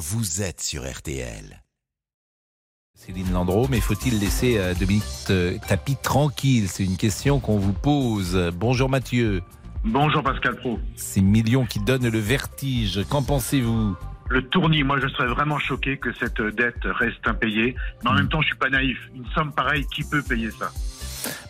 vous êtes sur RTL. Céline Landreau, mais faut-il laisser euh, Dominique euh, Tapie tranquille? C'est une question qu'on vous pose. Bonjour Mathieu. Bonjour Pascal Pro. Ces millions qui donnent le vertige, qu'en pensez-vous? Le tournis, moi je serais vraiment choqué que cette dette reste impayée. Mais en même temps, je suis pas naïf. Une somme pareille, qui peut payer ça?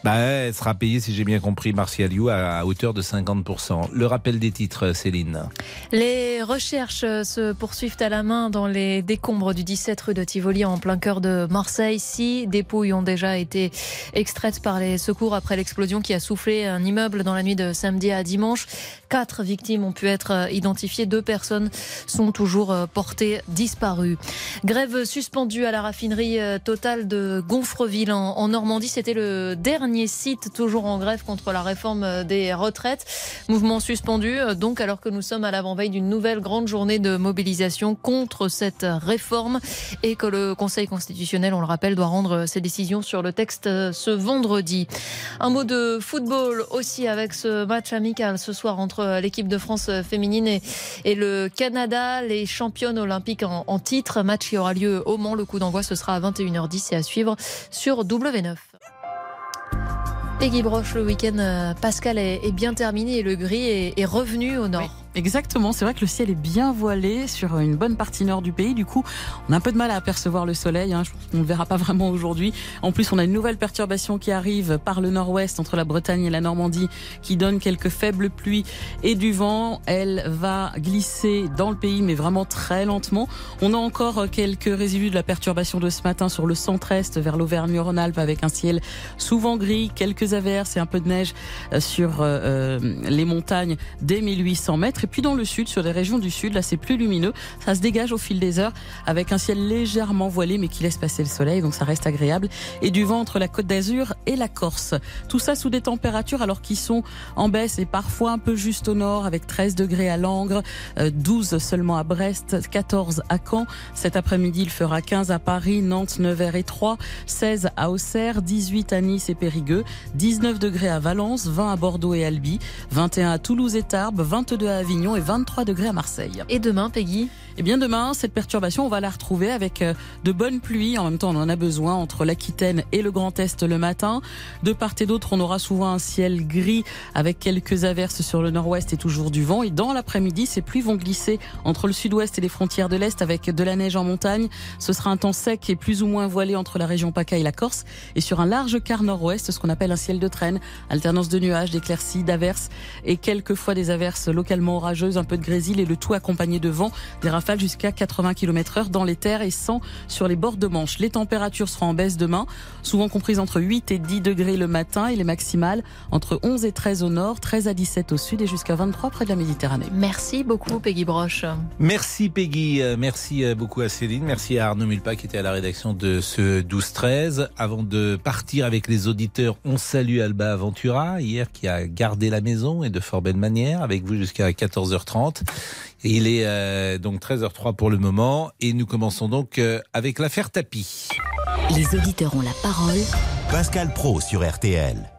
Bah, Elle sera payée, si j'ai bien compris, Martial You, à hauteur de 50%. Le rappel des titres, Céline. Les recherches se poursuivent à la main dans les décombres du 17 rue de Tivoli en plein cœur de Marseille. Six dépouilles ont déjà été extraites par les secours après l'explosion qui a soufflé un immeuble dans la nuit de samedi à dimanche. Quatre victimes ont pu être identifiées. Deux personnes sont toujours portées disparues. Grève suspendue à la raffinerie totale de Gonfreville en Normandie. C'était le dernier site toujours en grève contre la réforme des retraites. Mouvement suspendu, donc alors que nous sommes à l'avant-veille d'une nouvelle grande journée de mobilisation contre cette réforme et que le Conseil constitutionnel, on le rappelle, doit rendre ses décisions sur le texte ce vendredi. Un mot de football aussi avec ce match amical ce soir entre l'équipe de France féminine et, et le Canada, les championnes olympiques en, en titre. Match qui aura lieu au Mans. Le coup d'envoi, ce sera à 21h10 et à suivre sur W9. Peggy Broche, le week-end Pascal est, bien terminé et le gris est, revenu au nord. Exactement, c'est vrai que le ciel est bien voilé sur une bonne partie nord du pays. Du coup, on a un peu de mal à apercevoir le soleil. Hein. On ne le verra pas vraiment aujourd'hui. En plus, on a une nouvelle perturbation qui arrive par le nord-ouest entre la Bretagne et la Normandie qui donne quelques faibles pluies et du vent. Elle va glisser dans le pays, mais vraiment très lentement. On a encore quelques résidus de la perturbation de ce matin sur le centre-est vers l'Auvergne-Rhône-Alpes avec un ciel souvent gris, quelques averses et un peu de neige sur euh, les montagnes des 1800 mètres. Et puis dans le sud, sur les régions du sud, là c'est plus lumineux. Ça se dégage au fil des heures avec un ciel légèrement voilé mais qui laisse passer le soleil, donc ça reste agréable. Et du vent entre la côte d'Azur et la Corse. Tout ça sous des températures alors qui sont en baisse et parfois un peu juste au nord avec 13 degrés à Langres, 12 seulement à Brest, 14 à Caen. Cet après-midi, il fera 15 à Paris, Nantes, Nevers et Troyes, 16 à Auxerre, 18 à Nice et Périgueux, 19 degrés à Valence, 20 à Bordeaux et Albi, 21 à Toulouse et Tarbes, 22 à Avignon et 23 degrés à Marseille. Et demain, Peggy Eh bien demain, cette perturbation, on va la retrouver avec de bonnes pluies. En même temps, on en a besoin entre l'Aquitaine et le Grand Est le matin. De part et d'autre, on aura souvent un ciel gris avec quelques averses sur le nord-ouest et toujours du vent. Et dans l'après-midi, ces pluies vont glisser entre le sud-ouest et les frontières de l'Est avec de la neige en montagne. Ce sera un temps sec et plus ou moins voilé entre la région PACA et la Corse. Et sur un large quart nord-ouest, ce qu'on appelle un ciel de traîne, alternance de nuages, d'éclaircies, d'averses et quelquefois des averses localement un peu de grésil et le tout accompagné de vent, des rafales jusqu'à 80 km heure dans les terres et 100 sur les bords de Manche. Les températures seront en baisse demain, souvent comprises entre 8 et 10 degrés le matin et les maximales entre 11 et 13 au nord, 13 à 17 au sud et jusqu'à 23 près de la Méditerranée. Merci beaucoup Peggy Broche. Merci Peggy, merci beaucoup à Céline, merci à Arnaud Mulpa qui était à la rédaction de ce 12-13. Avant de partir avec les auditeurs, on salue Alba Aventura, hier qui a gardé la maison et de fort belle manière, avec vous jusqu'à 14h30. Il est euh, donc 13h03 pour le moment et nous commençons donc euh, avec l'affaire Tapis. Les auditeurs ont la parole. Pascal Pro sur RTL.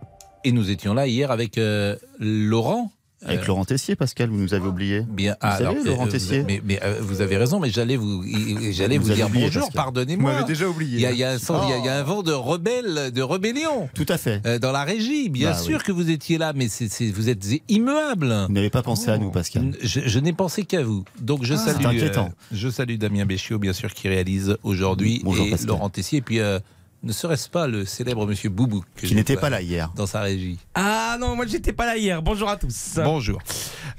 Et nous étions là hier avec euh, Laurent. Avec Laurent Tessier, Pascal, vous nous avez oublié. Bien, vous savez, alors, Laurent euh, Tessier. Mais, mais euh, vous avez raison, mais j'allais vous, j'allais vous, dire oublié, bonjour, pardonnez-moi. Vous m'avez déjà oublié. Il y a, il y a un, sens- il y a- il y a un vent de rebelle, de rébellion. Tout à fait. euh, dans la régie, bien Bah sûr oui. que vous étiez là, mais vous êtes immuable. Vous n'avez pas pensé à nous, Pascal. Je, je n'ai pensé qu'à vous. Donc je Ah, salue, c'est inquiétant. euh, je salue Damien Béchiot, bien sûr, qui réalise aujourd'hui, Bonjour, et Pascal. Laurent Tessier. Et puis, euh, ne serait-ce pas le célèbre Monsieur Boubou que Qui je n'était pas là hier. dans sa régie. Ah non, moi j'étais pas là hier. Bonjour à tous. Bonjour.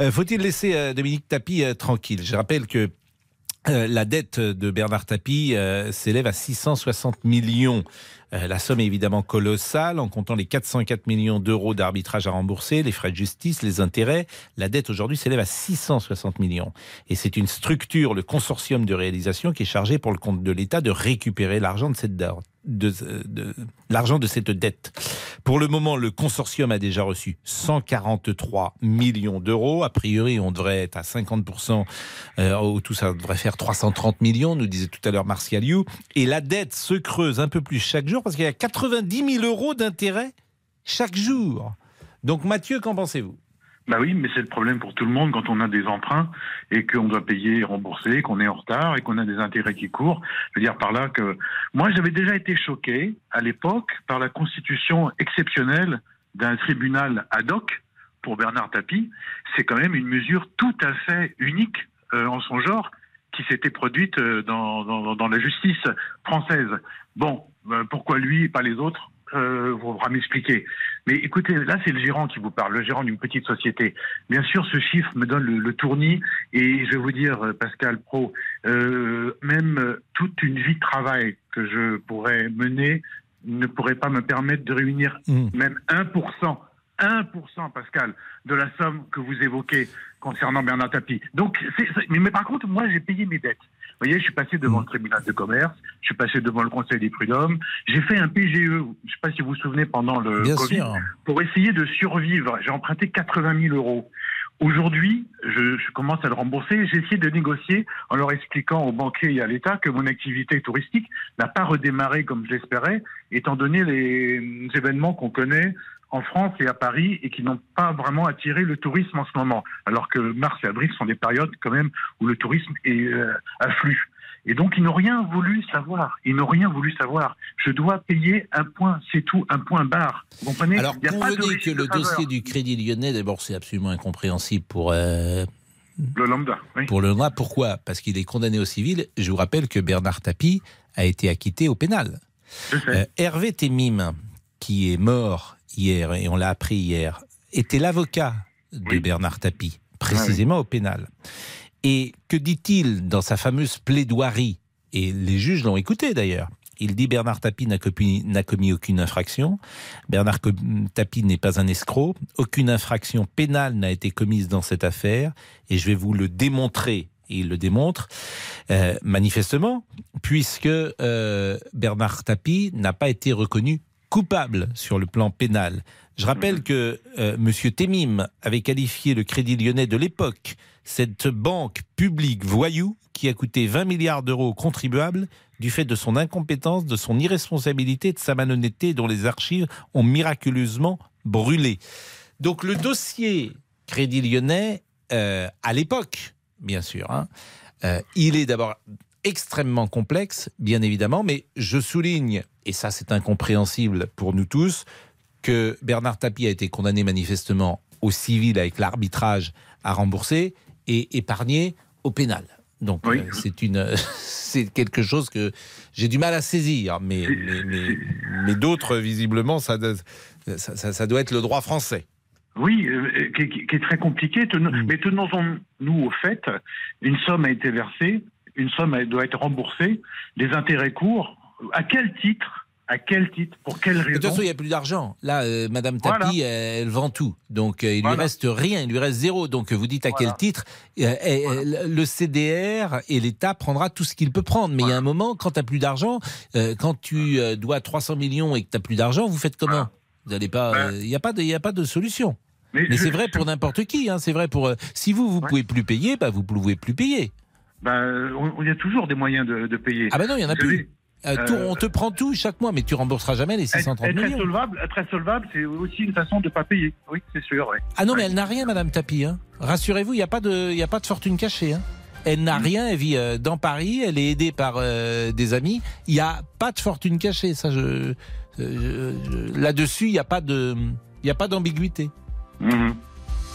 Euh, Faut-il laisser euh, Dominique Tapie euh, tranquille? Je rappelle que euh, la dette de Bernard Tapie euh, s'élève à 660 millions. La somme est évidemment colossale en comptant les 404 millions d'euros d'arbitrage à rembourser, les frais de justice, les intérêts. La dette aujourd'hui s'élève à 660 millions. Et c'est une structure, le consortium de réalisation, qui est chargé pour le compte de l'État de récupérer l'argent de cette dette. De, l'argent de cette dette. Pour le moment, le consortium a déjà reçu 143 millions d'euros. A priori, on devrait être à 50%. Euh, tout, ça devrait faire 330 millions, nous disait tout à l'heure Martial You. Et la dette se creuse un peu plus chaque jour parce qu'il y a 90 000 euros d'intérêt chaque jour. Donc Mathieu, qu'en pensez-vous? Bah oui, mais c'est le problème pour tout le monde quand on a des emprunts et qu'on doit payer et rembourser, qu'on est en retard et qu'on a des intérêts qui courent. Je veux dire par là que moi j'avais déjà été choqué à l'époque par la constitution exceptionnelle d'un tribunal ad hoc pour Bernard Tapie. C'est quand même une mesure tout à fait unique euh, en son genre qui s'était produite euh, dans, la justice française. Bon, euh, pourquoi lui et pas les autres? Euh, vous pourra m'expliquer. Mais écoutez, là, c'est le gérant qui vous parle, le gérant d'une petite société. Bien sûr, ce chiffre me donne le, le tournis et je vais vous dire, euh, Pascal Pro, euh, même euh, toute une vie de travail que je pourrais mener ne pourrait pas me permettre de réunir Mmh. même 1%, 1%, Pascal, de la somme que vous évoquez concernant Bernard Tapie. Donc, mais par contre, moi, j'ai payé mes dettes. Vous voyez, je suis passé devant le tribunal de commerce, je suis passé devant le conseil des prud'hommes, j'ai fait un PGE, je ne sais pas si vous vous souvenez, pendant le Bien Covid, sûr. pour essayer de survivre. J'ai emprunté 80 000 euros. Aujourd'hui, je, je commence à le rembourser. J'ai essayé de négocier en leur expliquant aux banquiers et à l'État que mon activité touristique n'a pas redémarré comme je l'espérais, étant donné les événements qu'on connaît en France et à Paris et qui n'ont pas vraiment attiré le tourisme en ce moment. Alors que mars et avril sont des périodes quand même où le tourisme est euh, afflux. Et donc, ils n'ont rien voulu savoir. Ils n'ont rien voulu savoir. Je dois payer un point, c'est tout, un point barre. Vous comprenez? Alors, Il y a pas de que le de dossier du Crédit Lyonnais, d'abord, c'est absolument incompréhensible pour, euh, Le lambda, oui. pour le loi. Pourquoi? Parce qu'il est condamné au civil. Je vous rappelle que Bernard Tapie a été acquitté au pénal. Euh, Hervé Temim, qui est mort hier, et on l'a appris hier, était l'avocat de Oui. Bernard Tapie, précisément au pénal. Et que dit-il dans sa fameuse plaidoirie? Et les juges l'ont écouté d'ailleurs. Il dit Bernard Tapie n'a commis, aucune infraction. Bernard Tapie n'est pas un escroc. Aucune infraction pénale n'a été commise dans cette affaire. Et je vais vous le démontrer. Et il le démontre euh, manifestement, puisque euh, Bernard Tapie n'a pas été reconnu coupable sur le plan pénal. Je rappelle que euh, Monsieur Temim avait qualifié le Crédit Lyonnais de l'époque, cette banque publique voyou qui a coûté 20 milliards d'euros aux contribuables du fait de son incompétence, de son irresponsabilité, de sa malhonnêteté dont les archives ont miraculeusement brûlé. Donc le dossier Crédit Lyonnais, euh, à l'époque, bien sûr, hein, euh, il est d'abord extrêmement complexe, bien évidemment, mais je souligne, et ça c'est incompréhensible pour nous tous, que Bernard Tapie a été condamné manifestement au civil avec l'arbitrage à rembourser et épargné au pénal. Donc Oui. euh, c'est une, c'est quelque chose que j'ai du mal à saisir, mais C'est- mais, mais- mais d'autres visiblement ça, doit- ça, ça- ça doit être le droit français. Oui, euh, qui, est très compliqué. Tenons- Mm. Mais tenons-nous au fait, une somme a été versée, une somme doit être remboursée, les intérêts courts. À quel titre À quel titre Pour quelle De raison toute façon, il n'y a plus d'argent. Là, euh, Madame Tapi, Voilà. elle, elle vend tout. Donc, euh, il Voilà. lui reste rien, il lui reste zéro. Donc, vous dites à Voilà. quel titre Euh, Le CDR et l'État prendra tout ce qu'il peut prendre. Mais il y a un moment, quand tu n'as plus d'argent, euh, quand tu dois 300 millions et que tu n'as plus d'argent, vous faites comment. Vous n'allez pas. Ben, Il n'y a, pas de- y a pas de solution. Mais je- c'est vrai pour n'importe qui. Hein, c'est vrai pour. si vous, vous Ouais. pouvez plus payer, bah, vous ne pouvez plus payer. On- il y a toujours des moyens de, de payer. Ah ben non, il n'y en a plus. Euh, tout- euh, on te prend tout chaque mois, mais tu rembourseras jamais les être, 630 être millions. insolvable, être insolvable, c'est aussi une façon de ne pas payer. Oui, c'est sûr. ouais. Ah non, mais Ouais. elle n'a rien, Madame Tapi. Hein. Rassurez-vous, il n'y a, pas de- y a pas de fortune cachée. Hein. Elle n'a rien, elle vit euh, dans Paris, elle est aidée par euh, des amis. Il n'y a pas de fortune cachée. Ça, je, euh, je- je- là-dessus, il n'y a pas de, il a pas d'ambiguïté. Mhm.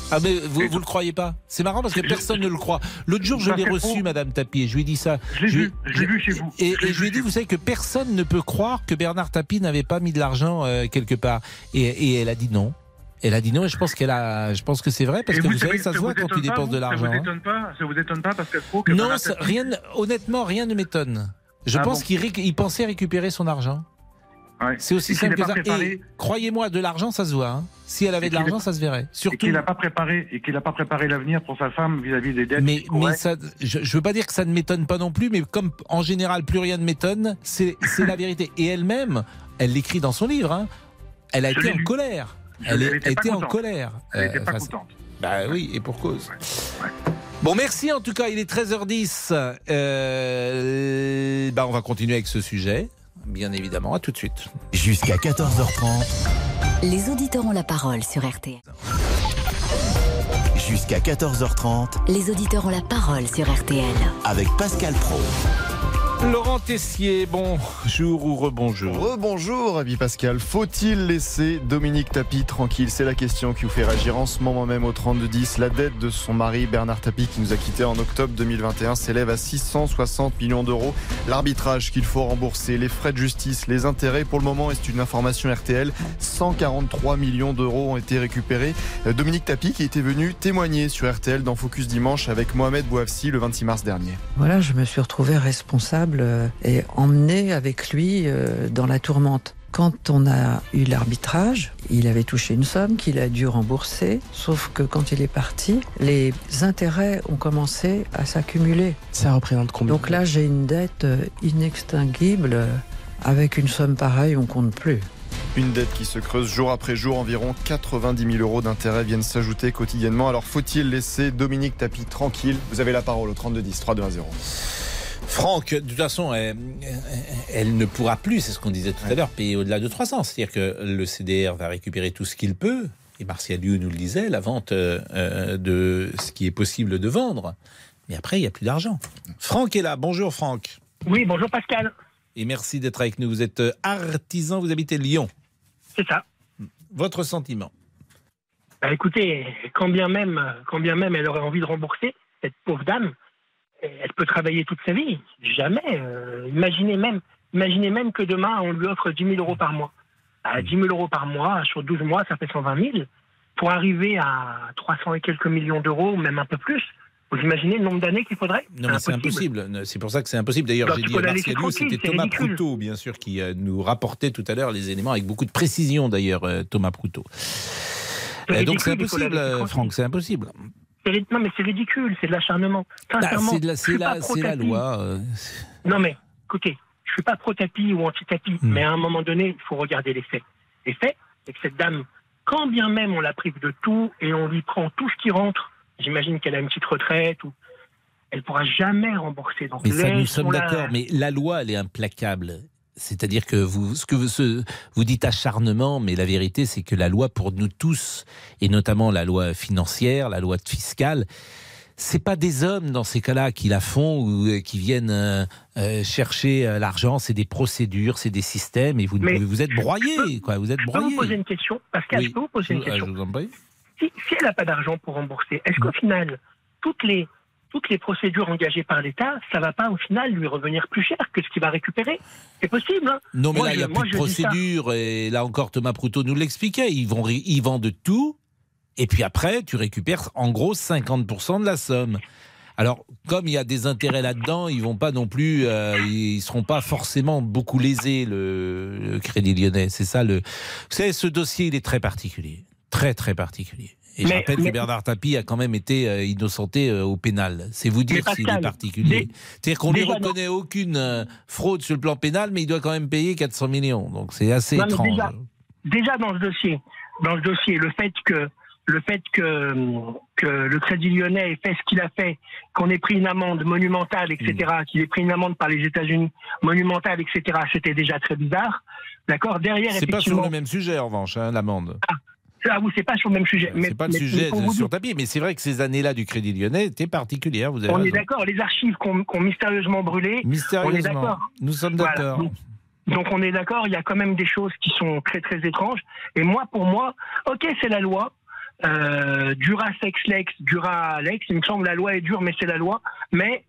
Ah mais vous, vous le croyez pas? C'est marrant parce que personne ne le croit. L'autre jour, je Parce l'ai que reçu, Madame Tapi, et je lui ai dit ça. Je l'ai Je- vu, je l'ai vu chez vous. Et, et je lui ai dit, vous savez que personne ne peut croire que Bernard Tapie n'avait pas mis de l'argent euh, quelque part. Et, et elle a dit non. Elle a dit non et je pense qu'elle a, je pense que c'est vrai parce Et que vous, savez, savez, ça se voit quand tu dépenses de l'argent. Ça vous hein. étonne pas? Ça vous étonne pas parce qu'elle trouve que Non, ça- Tapie- rien, honnêtement, rien ne m'étonne. Je Ah pense bon? qu'il pensait récupérer son argent. Ouais. C'est aussi Et simple que ça. préparé- Et croyez-moi, de l'argent, ça se voit. hein. Si elle avait Et de l'argent, ça se verrait. et Surtout. qu'il n'a pas préparé et qu'il n'a pas préparé l'avenir pour sa femme vis-à-vis des dettes. Mais, mais ça, je, je veux pas dire que ça ne m'étonne pas non plus, mais comme en général plus rien ne m'étonne, c'est c'est la vérité. Et elle-même, elle l'écrit dans son livre. hein, elle a Je été en colère. Elle, elle était en colère. Elle n'était Euh, pas contente. Bah oui, et pour cause. Ouais. Bon, merci en tout cas, il est 13h10. Euh, bah, on va continuer avec ce sujet, bien évidemment. À tout de suite. Jusqu'à 14h30. Les auditeurs ont la parole sur RTL. Jusqu'à 14h30 Les auditeurs ont la parole sur RTL. avec Pascal Pro. Laurent Tessier, bonjour ou rebonjour. Rebonjour, Rabbi Pascal. Faut-il laisser Dominique Tapie tranquille? C'est la question qui vous fait réagir en ce moment même au 32-10. La dette de son mari Bernard Tapie, qui nous a quittés en octobre 2021, s'élève à 660 millions d'euros. L'arbitrage qu'il faut rembourser, les frais de justice, les intérêts, pour le moment, et c'est une information RTL, 143 millions d'euros ont été récupérés. Euh, Dominique Tapie, qui était venu témoigner sur RTL dans Focus Dimanche avec Mohamed Bouafsi le 26 mars dernier. Voilà, je me suis retrouvé responsable euh, et emmené avec lui euh, dans la tourmente. Quand on a eu l'arbitrage, il avait touché une somme qu'il a dû rembourser, sauf que quand il est parti, les intérêts ont commencé à s'accumuler. Ça représente combien Donc là, j'ai une dette euh, inextinguible. Avec une somme pareille, on compte plus. Une dette qui se creuse jour après jour. Environ 90 000 euros d'intérêts viennent s'ajouter quotidiennement. Alors faut-il laisser Dominique Tapie tranquille? Vous avez la parole au 32-10, 3-2-1-0. Franck, de toute façon, elle, elle ne pourra plus, c'est ce qu'on disait tout à l'heure, payer au-delà de 300. C'est-à-dire que le CDR va récupérer tout ce qu'il peut, et Martial Liu nous le disait, la vente euh, euh, de ce qui est possible de vendre. Mais après, il n'y a plus d'argent. Franck est là. Bonjour Franck. Oui, bonjour Pascal. Et merci d'être avec nous. Vous êtes euh, artisan, vous habitez Lyon. C'est ça. Votre sentiment? Bah, écoutez, quand bien même, quand bien même elle aurait envie de rembourser cette pauvre dame, elle peut travailler toute sa vie. Jamais. euh, imaginez même, imaginez même que demain on lui offre 10 000 euros par mois. À 10 000 euros par mois sur 12 mois, ça fait 120 000. Pour arriver à 300 et quelques millions d'euros, même un peu plus. Vous imaginez le nombre d'années qu'il faudrait? Non, mais c'est impossible. C'est pour ça que c'est impossible. D'ailleurs, j'ai dit à c'était Thomas ridicule. Proutot, bien sûr, qui euh, nous rapportait tout à l'heure les éléments avec beaucoup de précision, d'ailleurs, euh, Thomas Proutot. Donc c'est impossible. Franck, c'est impossible. Non, mais c'est ridicule, c'est de l'acharnement. Bah, c'est la, loi. euh, Non, mais écoutez, je suis pas pro-tapis ou anti-tapis, Hmm. mais à un moment donné, il faut regarder les faits. Les faits, c'est que cette dame, quand bien même on la prive de tout et on lui prend tout ce qui rentre, j'imagine qu'elle a une petite retraite ou elle pourra jamais rembourser. Donc Mais ça, nous sommes d'accord. Mais la loi, elle est implacable. C'est-à-dire que vous, ce que vous, ce- vous dites acharnement, mais la vérité, c'est que la loi pour nous tous, et notamment la loi financière, la loi fiscale, c'est pas des hommes dans ces cas-là qui la font ou euh, qui viennent euh, euh, chercher l'argent. C'est des procédures, c'est des systèmes, et vous, Mais vous êtes peux- quoi. Vous êtes Je peux vous poser une question Pascal, Oui. je peux vous poser une ah, question je vous en prie. si, si elle n'a pas d'argent pour rembourser, est-ce qu'au final, toutes les, toutes les procédures engagées par l'État, ça va pas au final lui revenir plus cher que ce qu'il va récupérer C'est possible. hein Non, mais Moi, là, il n'y a je- plus moi, de procédure. Et là encore, Thomas Proutot nous l'expliquait. Ils, vont, ré- ils vendent tout. Et puis après, tu récupères en gros 50% de la somme. Alors, comme il y a des intérêts là-dedans, ils vont pas non plus, euh, ils seront pas forcément beaucoup lésés le, le Crédit Lyonnais. C'est ça le. Vous savez, ce dossier, il est très particulier, très très particulier. Et je rappelle mais- que Bernard Tapie a quand même été euh, innocenté euh, au pénal. C'est vous dire s'il est particulier. C'est-à-dire qu'on lui non. reconnaît aucune euh, fraude sur le plan pénal, mais il doit quand même payer 400 millions. Donc c'est assez Non, étrange. déjà- déjà dans ce dossier, dans ce dossier, le fait que le fait que, que le Crédit Lyonnais ait fait ce qu'il a fait, qu'on ait pris une amende monumentale, etc., Mm. qu'il ait pris une amende par les États-Unis monumentale, etc., c'était déjà très bizarre. D'accord? Derrière, C'est pas sur le même sujet en revanche, hein, l'amende. ah oui, c'est pas sur le même sujet. C'est pas le sujet mais sur tapis, mais c'est vrai que ces années-là du Crédit Lyonnais étaient particulières. Vous avez On est d'accord. Les archives qu'on qu'on mystérieusement brûlées, on est Mystérieusement, d'accord. nous sommes d'accord. Donc- Donc on est d'accord, il y a quand même des choses qui sont très très étranges. Et moi, pour moi, ok, c'est la loi. Euh, dura sex lex, dura lex. Il me semble que la loi est dure, mais c'est la loi. Mais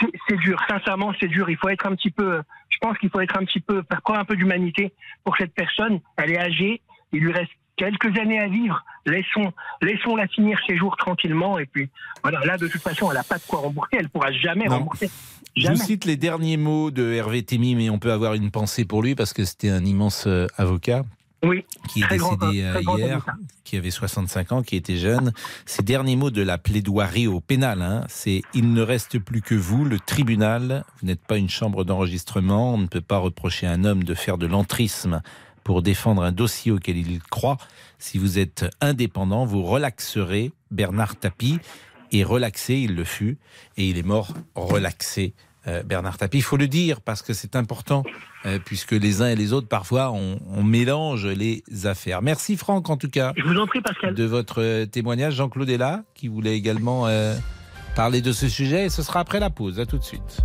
c'est- c'est dur. Sincèrement, c'est dur. Il faut être un petit peu. Je pense qu'il faut être un petit peu faire preuve un peu d'humanité pour cette personne. Elle est âgée. Il lui reste quelques années à vivre. Laissons, laissons-la finir ses jours tranquillement. Et puis voilà. Là, de toute façon, elle n'a pas de quoi rembourser. Elle pourra jamais Non. rembourser. Je Jamais. cite les derniers mots de Hervé Témy, mais on peut avoir une pensée pour lui parce que c'était un immense euh, avocat Oui. qui est décédé euh, grand hier, avocat. qui avait 65 ans, qui était jeune. Ces derniers mots de la plaidoirie au pénal, hein, c'est il ne reste plus que vous, le tribunal. Vous n'êtes pas une chambre d'enregistrement. On ne peut pas reprocher à un homme de faire de l'entrisme pour défendre un dossier auquel il croit. Si vous êtes indépendant, vous relaxerez Bernard Tapie. Et relaxé, il le fut, et il est mort relaxé euh, Bernard Tapie. Il faut le dire parce que c'est important, euh, puisque les uns et les autres, parfois, on, on, mélange les affaires. Merci Franck, en tout cas. Je vous en prie, Pascal. De votre euh, témoignage. Jean-Claude est là, qui voulait également euh, parler de ce sujet. Et ce sera après la pause. À tout de suite.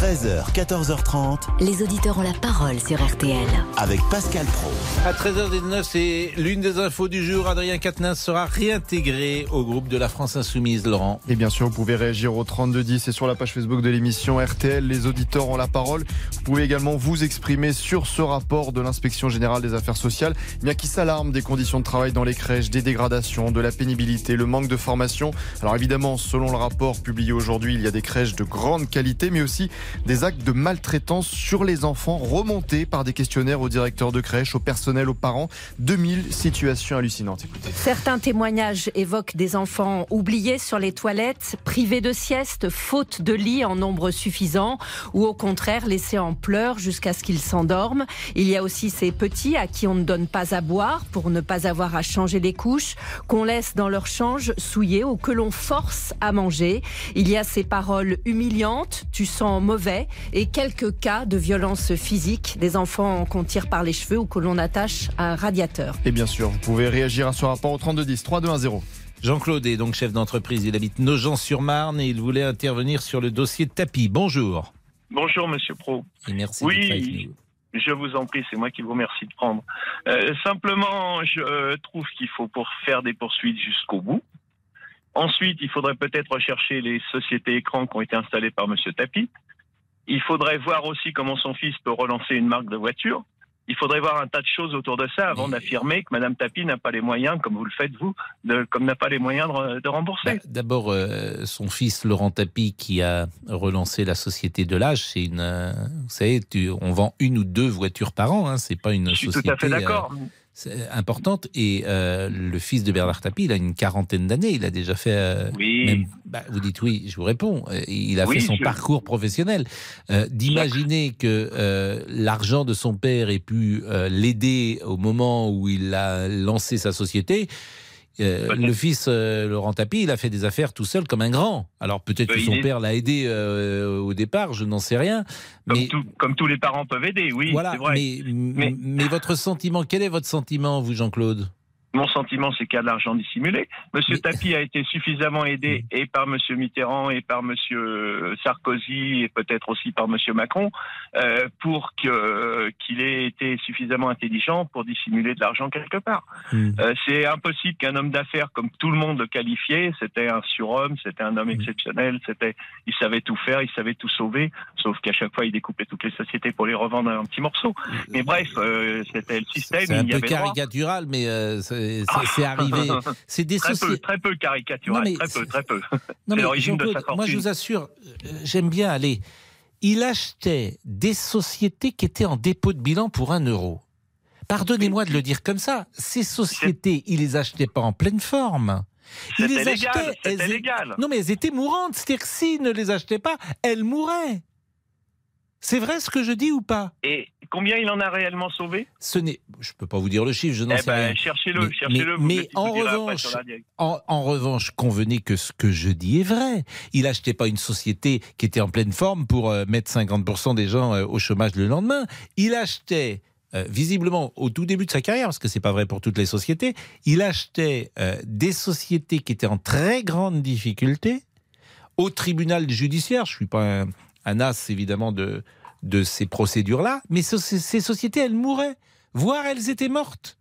13h, 14h30. Les auditeurs ont la parole sur RTL. Avec Pascal Pro. À 13h19, c'est l'une des infos du jour. Adrien Quatennens sera réintégré au groupe de la France Insoumise, Laurent. Et bien sûr, vous pouvez réagir au 3210 et sur la page Facebook de l'émission RTL. Les auditeurs ont la parole. Vous pouvez également vous exprimer sur ce rapport de l'inspection générale des affaires sociales, eh bien qui s'alarme des conditions de travail dans les crèches, des dégradations, de la pénibilité, le manque de formation. Alors évidemment, selon le rapport publié aujourd'hui, il y a des crèches de grande qualité, mais aussi des actes de maltraitance sur les enfants remontés par des questionnaires aux directeurs de crèche, au personnel, aux parents. 2000 situations hallucinantes. Écoutez. Certains témoignages évoquent des enfants oubliés sur les toilettes, privés de sieste, faute de lit en nombre suffisant, ou au contraire laissés en pleurs jusqu'à ce qu'ils s'endorment. Il y a aussi ces petits à qui on ne donne pas à boire pour ne pas avoir à changer les couches, qu'on laisse dans leur change souillés ou que l'on force à manger. Il y a ces paroles humiliantes, tu sens mauvais et quelques cas de violence physique, des enfants qu'on tire par les cheveux ou que l'on attache à un radiateur. Et bien sûr, vous pouvez réagir à ce rapport au 3210 3210. Jean-Claude est donc chef d'entreprise, il habite Nogent-sur-Marne et il voulait intervenir sur le dossier de tapis. Bonjour. Bonjour Monsieur Pro. Et merci oui, je vous en prie, c'est moi qui vous remercie de prendre. Euh, simplement, je trouve qu'il faut pour faire des poursuites jusqu'au bout. Ensuite, il faudrait peut-être rechercher les sociétés écrans qui ont été installées par Monsieur Tapi. Il faudrait voir aussi comment son fils peut relancer une marque de voiture. Il faudrait voir un tas de choses autour de ça avant d'affirmer que Madame Tapi n'a pas les moyens, comme vous le faites vous, de, comme n'a pas les moyens de, de rembourser. Bah, D'abord, euh, son fils Laurent Tapi qui a relancé la société de l'âge, c'est une, euh, vous savez, tu, on vend une ou deux voitures par an, hein, c'est pas une Je suis société. tout à fait d'accord. Euh, importante et euh, le fils de Bernard Tapie, il a une quarantaine d'années, il a déjà fait. Euh, oui. Même, bah, vous dites oui, je vous réponds. Euh, il a Oui, fait son je- parcours professionnel. Euh, D'imaginer que l'argent de son père ait pu l'aider au moment où il a lancé sa société. Euh, le fils euh, Laurent Tapie, il a fait des affaires tout seul comme un grand. Alors peut-être Euh, que son père l'a aidé euh, au départ, je n'en sais rien. Comme, Mais tout- comme tous les parents peuvent aider, oui, voilà, mais, mais votre sentiment, quel est votre sentiment, vous, Jean-Claude? Mon sentiment, c'est qu'il y a de l'argent dissimulé. Monsieur Tapi a été suffisamment aidé et par Monsieur Mitterrand et par Monsieur Sarkozy et peut-être aussi par Monsieur Macron euh, pour que qu'il ait été suffisamment intelligent pour dissimuler de l'argent quelque part. Euh, c'est impossible qu'un homme d'affaires, comme tout le monde le qualifiait, c'était un surhomme, c'était un homme exceptionnel, c'était, il savait tout faire, il savait tout sauver, sauf qu'à chaque fois il découpait toutes les sociétés pour les revendre un petit morceau. Mais bref, euh, C'est c'était le système. un il y peu avait droit. caricatural, mais euh, c'est c'est- arrivé. C'est des très peu, très peu caricatural, Non, mais très peu, très peu. Non, C'est mais l'origine de sa Jean-Claude, fortune. moi je vous assure, euh, j'aime bien aller. Il achetait des sociétés qui étaient en dépôt de bilan pour un euro. Pardonnez-moi de le dire comme ça. Ces sociétés, il les achetait pas en pleine forme. Il les légal, achetait. c'était elles- légal. Non, mais elles étaient mourantes. C'est-à-dire que s'il ne les achetait pas, elles mouraient. C'est vrai ce que je dis ou pas? Et combien il en a réellement sauvé? Ce n'est, je peux pas vous dire le chiffre, je n'en Eh sais ben, rien. cherchez-le, Mais- cherchez-le, Mais, en revanche, en, en convenez que ce que je dis est vrai. Il achetait pas une société qui était en pleine forme pour euh, mettre 50% des gens euh, au chômage le lendemain. Il achetait euh, visiblement au tout début de sa carrière, parce que c'est pas vrai pour toutes les sociétés, il achetait des sociétés qui étaient en très grande difficulté au tribunal judiciaire. Je suis pas un, un as évidemment de de ces procédures-là, mais ce- ces, sociétés, elles mouraient, voire elles étaient mortes.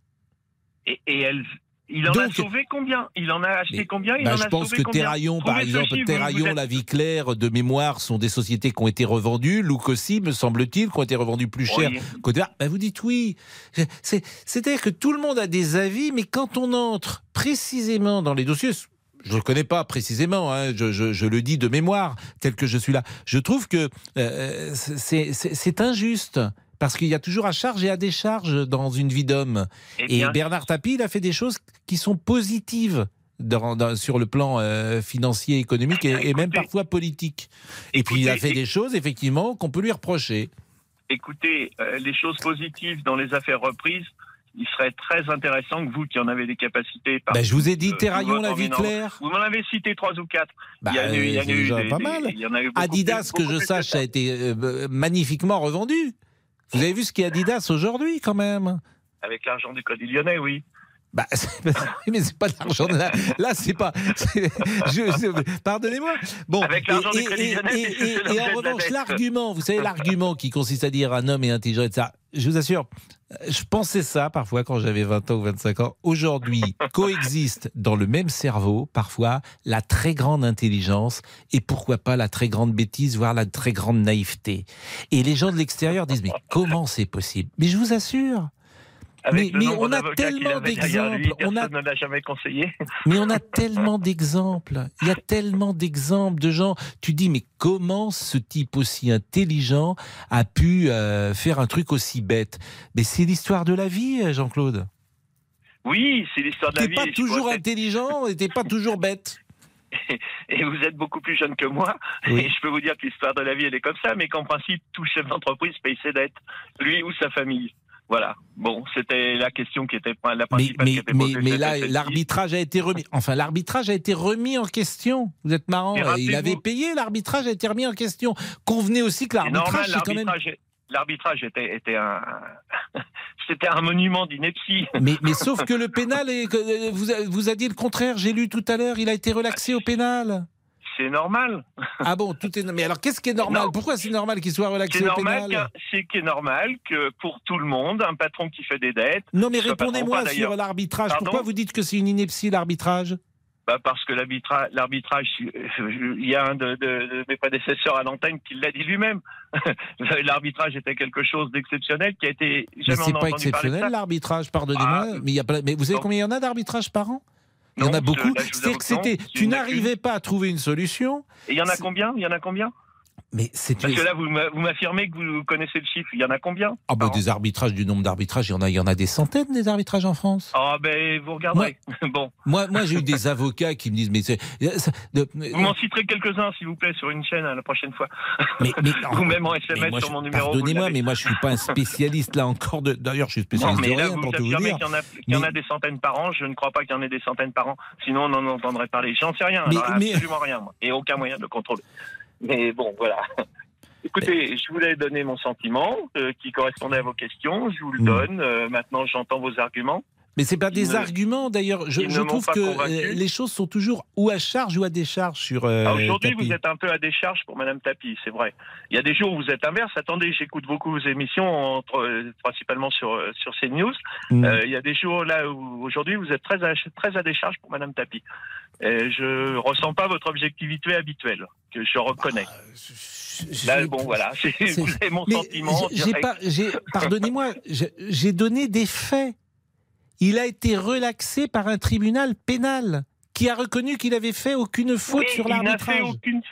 Et, et elle, il en a sauvé combien? Il en a acheté combien? Il Bah, en je a pense sauvé que Terraillon, par exemple, Terraillon, êtes- La Vie Claire, de mémoire, sont des sociétés qui ont été revendues. Look aussi, me semble-t-il, qui ont été revendues plus cher Oui. qu'au départ. Bah, vous dites oui. C'est- C'est-à-dire que tout le monde a des avis, mais quand on entre précisément dans les dossiers, je ne le connais pas précisément, hein, je, je- je le dis de mémoire, tel que je suis là, je trouve que euh, c'est injuste. Parce qu'il y a toujours à charge et à décharge dans une vie d'homme. Eh Et Bernard Tapie, il a fait des choses qui sont positives dans- dans- sur le plan euh, financier, économique et, et même parfois politique. Et puis il a fait des choses, effectivement, qu'on peut lui reprocher. Écoutez, euh, les choses positives dans les affaires reprises, il serait très intéressant que vous, qui en avez des capacités. par- Ben, je vous ai dit Terraillon, la vie claire. Vous m'en avez cité trois ou quatre. Bah, il y en a eu, il y en a c'est eu déjà des- pas des- mal. a eu Adidas, plus- que je sache, a été euh, magnifiquement revendu. Vous avez vu ce qu'est Adidas aujourd'hui, quand même? Avec l'argent du Code lyonnais, oui. Bah, mais c'est pas de l'argent de là. Là, c'est pas. Pardonnez-moi. Bon. Avec l'argent et, et- Lyonnais, et- et- en revanche, l'argument, vous savez, l'argument qui consiste à dire un homme est intelligent et ça. Je vous assure, je pensais ça parfois quand j'avais 20 ans ou 25 ans. Aujourd'hui, coexiste dans le même cerveau parfois la très grande intelligence et pourquoi pas la très grande bêtise, voire la très grande naïveté. Et les gens de l'extérieur disent mais comment c'est possible? Mais je vous assure. Avec Mais- on a tellement d'exemples, on a- ne l'a jamais conseillé. Mais on a tellement d'exemples. Il y a tellement d'exemples de gens. Tu dis, mais comment ce type aussi intelligent a pu euh, faire un truc aussi bête? Mais c'est l'histoire de la vie, euh, Jean-Claude. Oui, c'est l'histoire de la T'es vie. pas et je toujours intelligent et t'es pas toujours bête. Et vous êtes beaucoup plus jeune que moi. Oui. Et je peux vous dire que l'histoire de la vie, elle est comme ça, mais qu'en principe, tout chef d'entreprise paye ses dettes, lui ou sa famille. Voilà. Bon, c'était la question qui était la principale mais, qui était posée. mais là, l'arbitrage a été remis. Enfin, l'arbitrage a été remis en question. Vous êtes marrant. Mais Il avait payé, l'arbitrage a été remis en question. Convenez aussi que l'arbitrage, c'est quand même. l'arbitrage, était, était un, c'était un monument d'ineptie. Mais, mais sauf que le pénal, est, euh, vous, vous a dit le contraire, j'ai lu tout à l'heure, il a été relaxé au pénal. C'est normal. Ah bon, tout est. Mais alors, qu'est-ce qui est normal? Pourquoi c'est normal qu'il soit relaxé C'est au normal, pénal? c'est qui est normal que pour tout le monde, un patron qui fait des dettes. Non, mais répondez-moi sur l'arbitrage. Pourquoi vous dites que c'est une ineptie, l'arbitrage? Bah parce que l'arbitra- l'arbitrage, il y a un de, de- de mes prédécesseurs à l'antenne qui l'a dit lui-même. l'arbitrage était quelque chose d'exceptionnel qui a été Mais jamais c'est on a pas exceptionnel, l'arbitrage, pardonnez-moi. Ah, mais, mais vous savez combien il y en a d'arbitrages par an? Il y en a beaucoup. C'est que c'était. Tu n'arrivais pas à trouver une solution. Et il y en a combien? Il y en a combien? Mais c'est Parce que là, vous m'a- vous m'affirmez que vous connaissez le chiffre. Il y en a combien Ah bah des arbitrages, du nombre d'arbitrages, il y en a, il y en a des centaines des arbitrages en France. Ah ben vous regarderez. bon, Moi, moi j'ai eu des avocats qui me disent mais c'est. ça- de- vous m'en citerez quelques-uns s'il vous plaît sur une chaîne hein, la prochaine fois. Mais, mais- Ou même en mais SMS moi, sur mon numéro. Pardonnez-moi, mais moi je suis pas un spécialiste là encore de. D'ailleurs, je suis Non, spécialiste mais de là, rien vous pour tout vous dire. qu'il y, en a, qu'il y en a des centaines par an. Je ne crois pas qu'il y en ait des centaines par an. Sinon, on en entendrait parler. J'en sais rien. Mais- alors, mais- absolument rien, moi. Et aucun moyen de contrôler. Mais bon, voilà. Écoutez, je voulais donner mon sentiment euh, qui correspondait à vos questions. Je vous le Mm. donne. Euh, maintenant, j'entends vos arguments. Mais c'est pas des ne- arguments d'ailleurs. Je, trouve que convaincu. euh, les choses sont toujours ou à charge ou à décharge sur. euh, Ah, Aujourd'hui, vous êtes un peu à décharge pour Madame Tapi, c'est vrai. Il y a des jours où vous êtes inverse. Attendez, j'écoute beaucoup vos émissions, entre- euh, principalement sur euh, sur CNews. Mm. Euh, il y a des jours là où aujourd'hui vous êtes très à, très à décharge pour Madame Tapi. Et je ressens pas votre objectivité habituelle, que je reconnais. Là, bon, voilà, c'est mon Mais sentiment. j'ai- pas, pardonnez-moi, j'ai donné des faits. Il a été relaxé par un tribunal pénal qui a reconnu qu'il avait fait aucune faute Oui, sur fait l'arbitrage.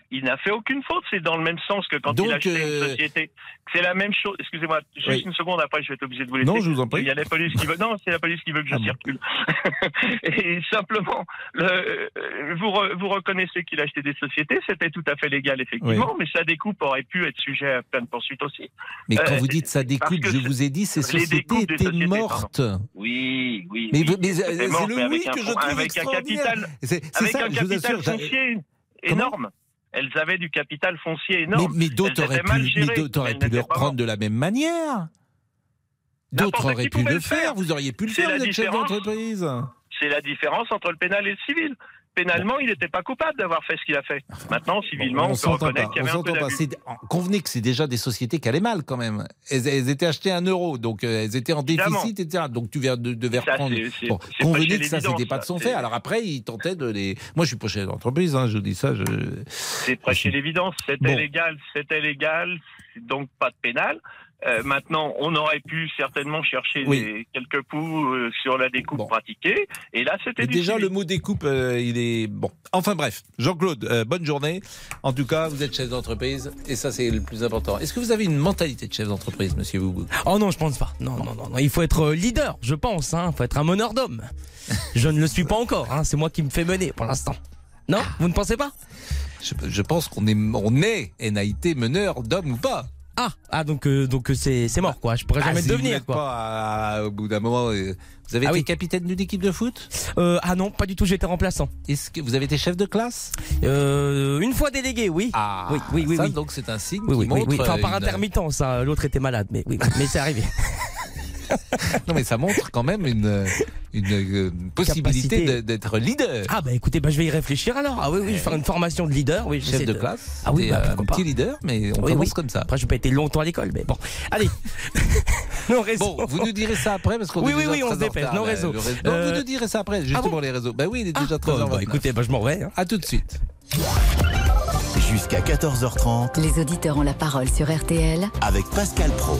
il n'a fait aucune faute. C'est dans le même sens que quand Donc, il a acheté euh, une société. C'est la même chose. Excusez-moi, juste Oui. une seconde. Après, je vais être obligé de vous laisser. Non, je vous en prie. Il y a la police qui veut. Non, c'est la police qui veut que je Ah circule. Et simplement, le- euh, vous, re- vous reconnaissez qu'il a acheté des sociétés. C'était tout à fait légal, effectivement. Mais sa découpe aurait pu être sujet à plein de poursuites aussi. Mais quand Euh, vous dites ça découpe, je vous ai dit ces sociétés étaient sociétés, mortes. Oui, oui. Mais oui, vous- mais, euh, c'est le mais oui un que je trouve avec un extraordinaire. capital, C'est ça, un je vous capital assure. foncier énorme. Elles avaient du capital foncier énorme. mais d'autres auraient pu, mais auraient pu le reprendre de la même manière. D'autres auraient pu le faire. faire. Vous auriez pu le faire, vous êtes chef d'entreprise. C'est la différence entre le pénal et le civil. Pénalement, il n'était pas coupable d'avoir fait ce qu'il a fait. Maintenant, civilement, on on, peut reconnaître qu'il y on avait un peu d'abus. C'est- en- Convenez que c'est déjà des sociétés qui allaient mal quand même. Elles, elles étaient achetées à un euro, donc euh, elles étaient en Évidemment. déficit, etc. Donc tu viens de, devais Ça, reprendre. Bon, convenez que ça, c'était pas de son fait. Alors après, ils tentaient de les. Moi, je suis pas chef d'entreprise, hein, je vous dis ça. Je... C'est prêcher l'évidence. C'était Bon. légal, c'était légal, donc pas de pénal. Euh, maintenant, on aurait pu certainement chercher Oui. des- quelques poux euh, sur la découpe Bon. pratiquée. Et là, c'était déjà, le mot découpe, euh, il est bon. Enfin bref, Jean-Claude, euh, bonne journée. En tout cas, vous êtes chef d'entreprise et ça, c'est le plus important. Est-ce que vous avez une mentalité de chef d'entreprise, monsieur Boubou? Oh non, je pense pas. Non, non, non, non. Il faut être euh, leader, je pense. Hein. Il faut être un meneur d'hommes. Je ne le suis pas encore. Hein. C'est moi qui me fais mener pour l'instant. Non? Vous ne pensez pas? Je, je pense qu'on est, on est NAIT meneur d'homme ou pas. Ah, ah donc euh, donc euh, c'est c'est mort quoi. Je pourrais Ah, jamais si le vous devenir quoi. pas, à- au bout d'un moment, euh, vous avez Ah été oui. capitaine d'une équipe de foot? Euh, ah non, pas du tout. J'étais remplaçant. Est-ce que vous avez été chef de classe? Euh, une fois délégué, oui. Ah, oui, oui, oui, ça, oui. donc c'est un signe Oui, qui montre. Enfin, euh, par une- intermittence, ça. L'autre était malade, mais oui. mais c'est arrivé. Non, mais ça montre quand même une, une, euh, possibilité d'être leader. Ah bah écoutez, bah je vais y réfléchir alors. Ah oui, oui, je vais faire une formation de leader. Oui, Chef de classe. Ah oui, bah, un petit leader, mais on Oui, commence oui. comme ça. Après, je n'ai pas été longtemps à l'école, mais bon. Allez. nos réseaux. Bon, vous nous direz ça après parce qu'on Oui, oui, oui, on se dépêche, le réseau. Non, Euh, vous nous direz ça après, justement bon les réseaux. Ben oui, il est Ah, déjà très bon, bah, écoutez, bah, je m'en vais. hein. À tout de suite. Jusqu'à 14h30 Les auditeurs ont la parole sur RTL. avec Pascal Pro.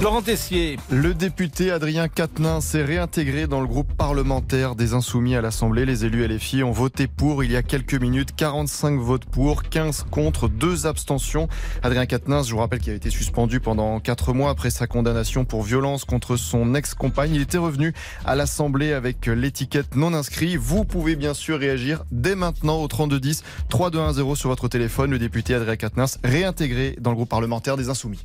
Laurent Tessier. Le député Adrien Quatennens s'est réintégré dans le groupe parlementaire des Insoumis à l'Assemblée. Les élus LFI ont voté pour il y a quelques minutes. 45 votes pour, 15 contre, 2 abstentions. Adrien Quatennens, je vous rappelle qu'il a été suspendu pendant 4 mois après sa condamnation pour violence contre son ex-compagne. Il était revenu à l'Assemblée avec l'étiquette non inscrit. Vous pouvez bien sûr réagir dès maintenant au 3210 3210 sur votre téléphone. Le député Adrien Quatennens réintégré dans le groupe parlementaire des Insoumis.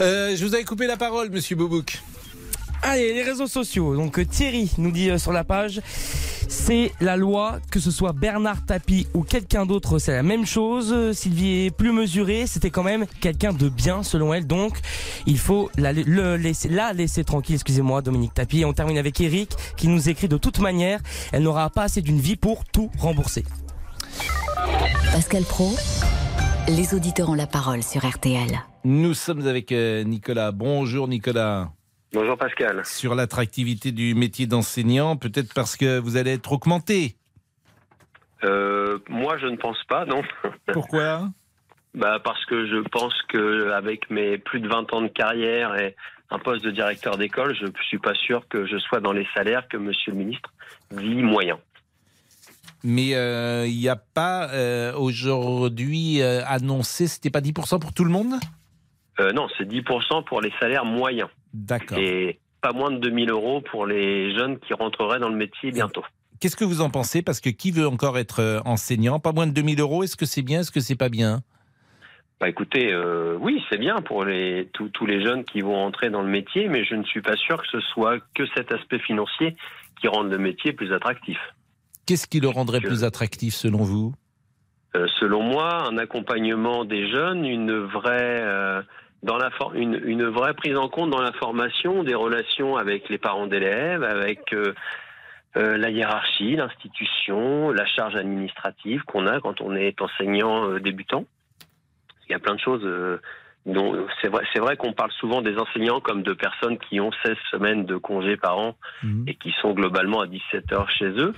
Euh, je vous avais coupé la parole, monsieur Boubouk. Allez, les réseaux sociaux. Donc euh, Thierry nous dit euh, sur la page, c'est la loi, que ce soit Bernard Tapie ou quelqu'un d'autre, c'est la même chose. Sylvie est plus mesurée, c'était quand même quelqu'un de bien selon elle. Donc il faut la, le laisser, la laisser tranquille, excusez-moi Dominique Tapie. Et on termine avec Eric qui nous écrit de toute manière, elle n'aura pas assez d'une vie pour tout rembourser. Pascal Pro, les auditeurs ont la parole sur RTL. Nous sommes avec euh, Nicolas. Bonjour Nicolas. Bonjour Pascal. Sur l'attractivité du métier d'enseignant, peut-être parce que vous allez être augmenté. Euh, moi, je ne pense pas, non. Pourquoi? Bah, Parce que je pense que avec mes plus de 20 ans de carrière et un poste de directeur d'école, je ne suis pas sûr que je sois dans les salaires que Monsieur le ministre dit moyen. Mais euh, il n'y a pas euh, aujourd'hui euh, annoncé, c'était pas 10% pour tout le monde? Non, c'est 10% pour les salaires moyens. D'accord. Et pas moins de 2000 euros pour les jeunes qui rentreraient dans le métier bientôt. Qu'est-ce que vous en pensez? Parce que qui veut encore être enseignant? Pas moins de 2000 euros, est-ce que c'est bien Est-ce que c'est pas bien? Bah écoutez, euh, oui, c'est bien pour les, tous- tous les jeunes qui vont entrer dans le métier, mais je ne suis pas sûr que ce soit que cet aspect financier qui rende le métier plus attractif. Qu'est-ce qui le rendrait plus attractif selon vous Euh, selon moi, un accompagnement des jeunes, une vraie, euh, dans la for- une, une vraie prise en compte dans la formation des relations avec les parents d'élèves, avec euh, la hiérarchie, l'institution, la charge administrative qu'on a quand on est enseignant débutant. Il y a plein de choses. dont c'est vrai, c'est vrai qu'on parle souvent des enseignants comme de personnes qui ont 16 semaines de congés par an et qui sont globalement à 17 heures chez eux.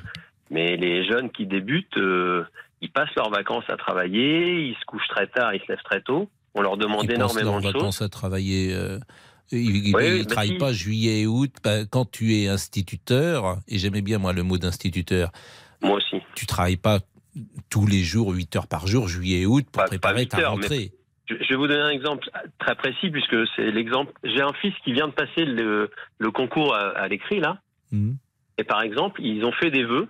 Mais les jeunes qui débutent, euh, ils passent leurs vacances à travailler, ils se couchent très tard, ils se lèvent très tôt. On leur demande Ils énormément leurs de choses. vacances à travailler. euh, ils ne Oui, bah travaillent si. pas juillet et août. Bah, Quand tu es instituteur, et j'aimais bien moi le mot d'instituteur. Moi aussi. Tu travailles pas tous les jours, 8 heures par jour, juillet et août, pour Pas- préparer pas ta heures, rentrée. Je vais vous donner un exemple très précis puisque c'est l'exemple. J'ai un fils qui vient de passer le, le concours à, à l'écrit là. Mhm. Et par exemple, ils ont fait des vœux,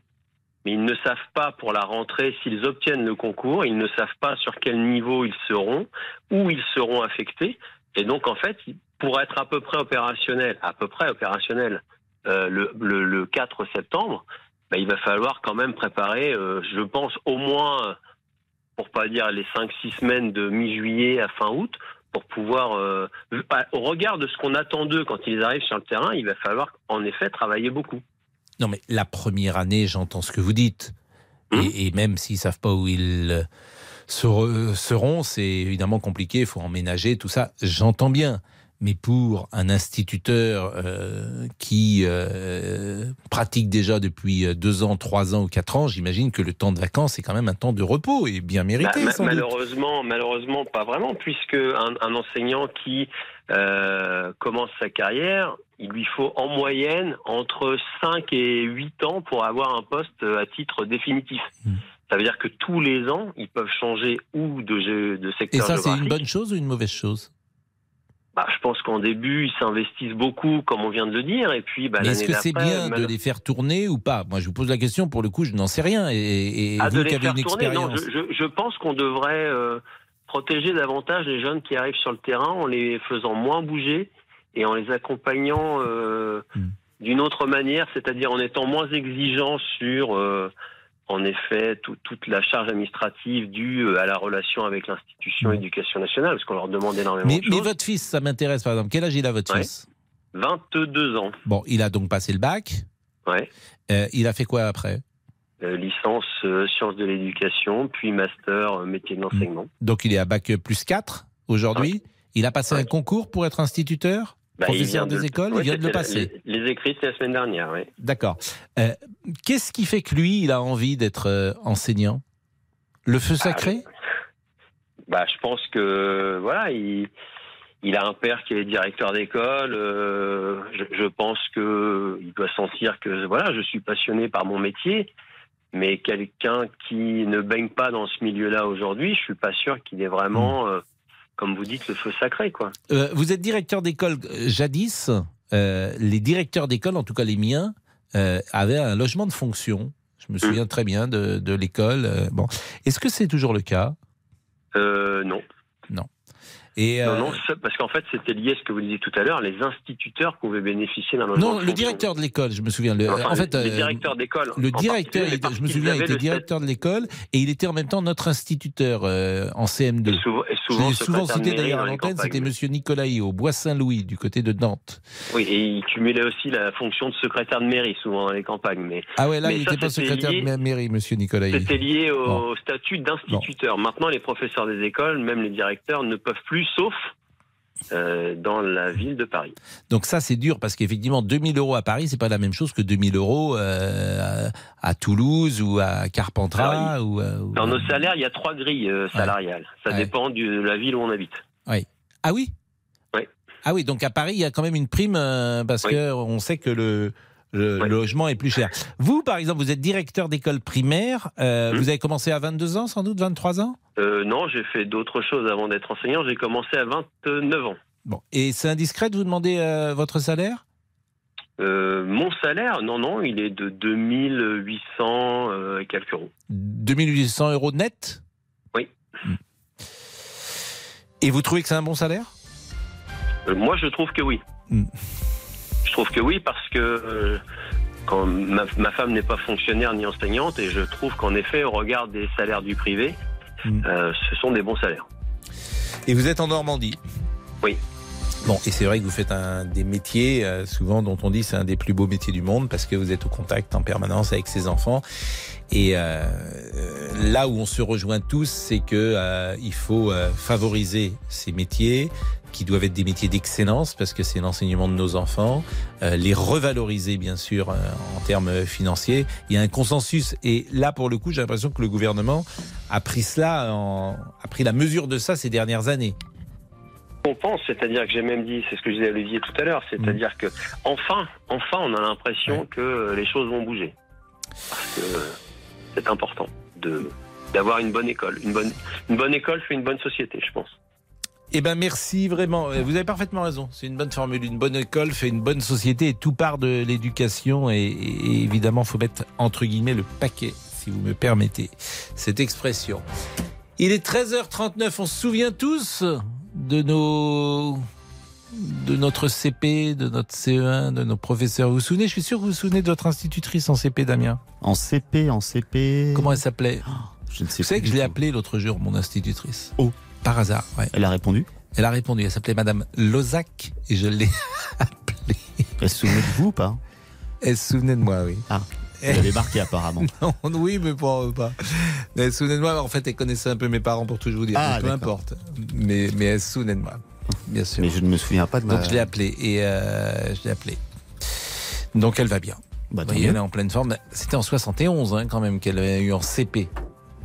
mais ils ne savent pas pour la rentrée s'ils obtiennent le concours, ils ne savent pas sur quel niveau ils seront, où ils seront affectés. Et donc en fait, pour être à peu près opérationnel, euh, le, le, le 4 septembre, bah, il va falloir quand même préparer, euh, je pense, au moins, pour pas dire les 5-6 semaines de mi-juillet à fin août, pour pouvoir, euh, au regard de ce qu'on attend d'eux quand ils arrivent sur le terrain, il va falloir en effet travailler beaucoup. Non, mais la première année, j'entends ce que vous dites. Hum. Et, et même s'ils savent pas où ils euh, ser- seront, c'est évidemment compliqué, il faut emménager, tout ça. J'entends bien. Mais pour un instituteur euh, qui euh, pratique déjà depuis euh, deux ans, trois ans ou quatre ans, j'imagine que le temps de vacances est quand même un temps de repos et bien mérité. Bah, ma- doute. malheureusement, malheureusement, pas vraiment, puisque un, un enseignant qui euh, commence sa carrière, il lui faut en moyenne entre 5 et 8 ans pour avoir un poste à titre définitif. Hmm. Ça veut dire que tous les ans, ils peuvent changer ou de, gé- de Et secteur ça, c'est une bonne chose ou une mauvaise chose? Bah, Ah, je pense qu'en début, ils s'investissent beaucoup, comme on vient de le dire, et puis bah, est-ce que c'est bien de les faire tourner ou pas? Moi, je vous pose la question. Pour le coup, je n'en sais rien. Et, et Ah, vous de qui les avez faire une tourner, non, expérience. je, je- je pense qu'on devrait euh, protéger davantage les jeunes qui arrivent sur le terrain en les faisant moins bouger et en les accompagnant euh, Hmm. d'une autre manière, c'est-à-dire en étant moins exigeants sur, euh, en effet, tout- toute la charge administrative due euh, à la relation avec l'institution éducation nationale, parce qu'on leur demande énormément. Mais, de mais choses. votre fils, ça m'intéresse par exemple. Quel âge il a votre Ouais. fils? 22 ans, Bon, il a donc passé le bac. ouais. Euh, il a fait quoi après? Licence euh, sciences de l'éducation, puis master euh, métier de l'enseignement. Donc il est à bac plus 4 aujourd'hui. Il a passé un concours pour être instituteur Bah, Professeur des de- écoles, Ouais, il vient de le c'était la- passer. Les, les écrits, c'était la semaine dernière, oui. D'accord. Euh, Qu'est-ce qui fait que lui, il a envie d'être euh, enseignant? Le feu sacré? Bah, je pense que voilà, il, il a un père qui est directeur d'école. euh, je, je pense que il doit sentir que voilà, je suis passionné par mon métier. Mais quelqu'un qui ne baigne pas dans ce milieu-là aujourd'hui, je suis pas sûr qu'il ait vraiment, euh, comme vous dites, le feu sacré, quoi. Euh, Vous êtes directeur d'école euh, jadis. euh, les directeurs d'école, en tout cas les miens, avaient un logement de fonction. Je me souviens très bien de, de l'école. bon, est-ce que c'est toujours le cas? Non. Non. Et Non, euh, non, parce qu'en fait, c'était lié à ce que vous disiez tout à l'heure. Les instituteurs pouvaient bénéficier d'un logement. non, le fonction. directeur de l'école, je me souviens. Le, Enfin, en fait, les euh, directeurs d'école. Le directeur, il je me souviens, il était le directeur de l'école et il était en même temps notre instituteur euh, en CM2. souvent- et souvent cité d'ailleurs à l'antenne, c'était Monsieur Nicolaï au Bois-Saint-Louis du côté de Nantes. Oui, et il cumulait aussi la fonction de secrétaire de mairie, souvent dans les campagnes. Mais, Ah ouais, là, mais il n'était pas secrétaire lié- de ma- mairie, Monsieur Nicolaï. C'était lié au Bon. statut d'instituteur. Maintenant, les professeurs des écoles, même les directeurs, ne peuvent plus, sauf euh, dans la ville de Paris. Donc ça, c'est dur parce qu'effectivement, 2000 euros à Paris, c'est pas la même chose que 2000 euros euh, à Toulouse ou à Carpentras. Alors, ou, euh, Dans nos salaires, il y a trois grilles salariales. Ça Ouais. dépend du- de la ville où on habite. Oui. Ah oui? Oui. Ah oui, donc à Paris, il y a quand même une prime parce Oui. que on sait que le, le logement est plus cher. Vous, par exemple, vous êtes directeur d'école primaire. euh, Vous avez commencé à 22 ans, sans doute, 23 ans? Euh, non, j'ai fait d'autres choses avant d'être enseignant. J'ai commencé à 29 ans. Bon. Et c'est indiscret de vous demander euh, votre salaire? Euh, mon salaire, non, non, il est de 2800 euh, et quelques euros. 2800 euros net? Oui. Et vous trouvez que c'est un bon salaire? Euh, moi, je trouve que oui. Je trouve que oui parce que euh, quand ma, ma femme n'est pas fonctionnaire ni enseignante et je trouve qu'en effet, au regard des salaires du privé, Hmm. euh, ce sont des bons salaires. Et vous êtes en Normandie? Oui. Bon, et c'est vrai que vous faites un des métiers, euh, souvent dont on dit c'est un des plus beaux métiers du monde parce que vous êtes au contact en permanence avec ces enfants. Et euh, euh, là où on se rejoint tous, c'est que euh, il faut euh, favoriser ces métiers qui doivent être des métiers d'excellence parce que c'est l'enseignement de nos enfants, euh, les revaloriser bien sûr en termes financiers. Il y a un consensus et là pour le coup, j'ai l'impression que le gouvernement a pris cela, en, a pris la mesure de ça ces dernières années. On pense, c'est-à-dire que j'ai même dit, c'est ce que je disais à Olivier tout à l'heure, c'est-à-dire que enfin, enfin, on a l'impression que les choses vont bouger. Parce que c'est important de d'avoir une bonne école. Une bonne, une bonne école fait une bonne société, je pense. Eh ben merci vraiment. Euh, Vous avez parfaitement raison. C'est une bonne formule. Une bonne école fait une bonne société et tout part de l'éducation. Et, et évidemment, faut mettre entre guillemets le paquet, si vous me permettez cette expression. Il est 13h39. On se souvient tous? De nos de notre CP, de notre CE1, de nos professeurs. Vous vous souvenez Je suis sûr que vous vous souvenez de votre institutrice en CP, Damien. En CP, en CP. Comment elle s'appelait Je ne sais Vous savez que je l'ai appelée l'autre jour, mon institutrice. Oh. Par hasard, ouais. Elle a répondu Elle a répondu. Elle s'appelait Madame Lozac et je l'ai appelée. Elle se souvenait de vous ou pas? Elle se souvenait de moi, oui. Ah, elle avait marqué apparemment. non, oui, mais pas. pas. Elle se souvenait de moi. En fait, elle connaissait un peu mes parents pour tout vous dire. Ah, Mais peu importe. Mais, mais de moi. Bien sûr. Mais je ne me souviens pas de ma. Donc je l'ai appelée et euh, je l'ai appelée. Donc elle va bien. Bah, Vous elle est en pleine forme. C'était en 71 hein, quand même qu'elle a eu en CP.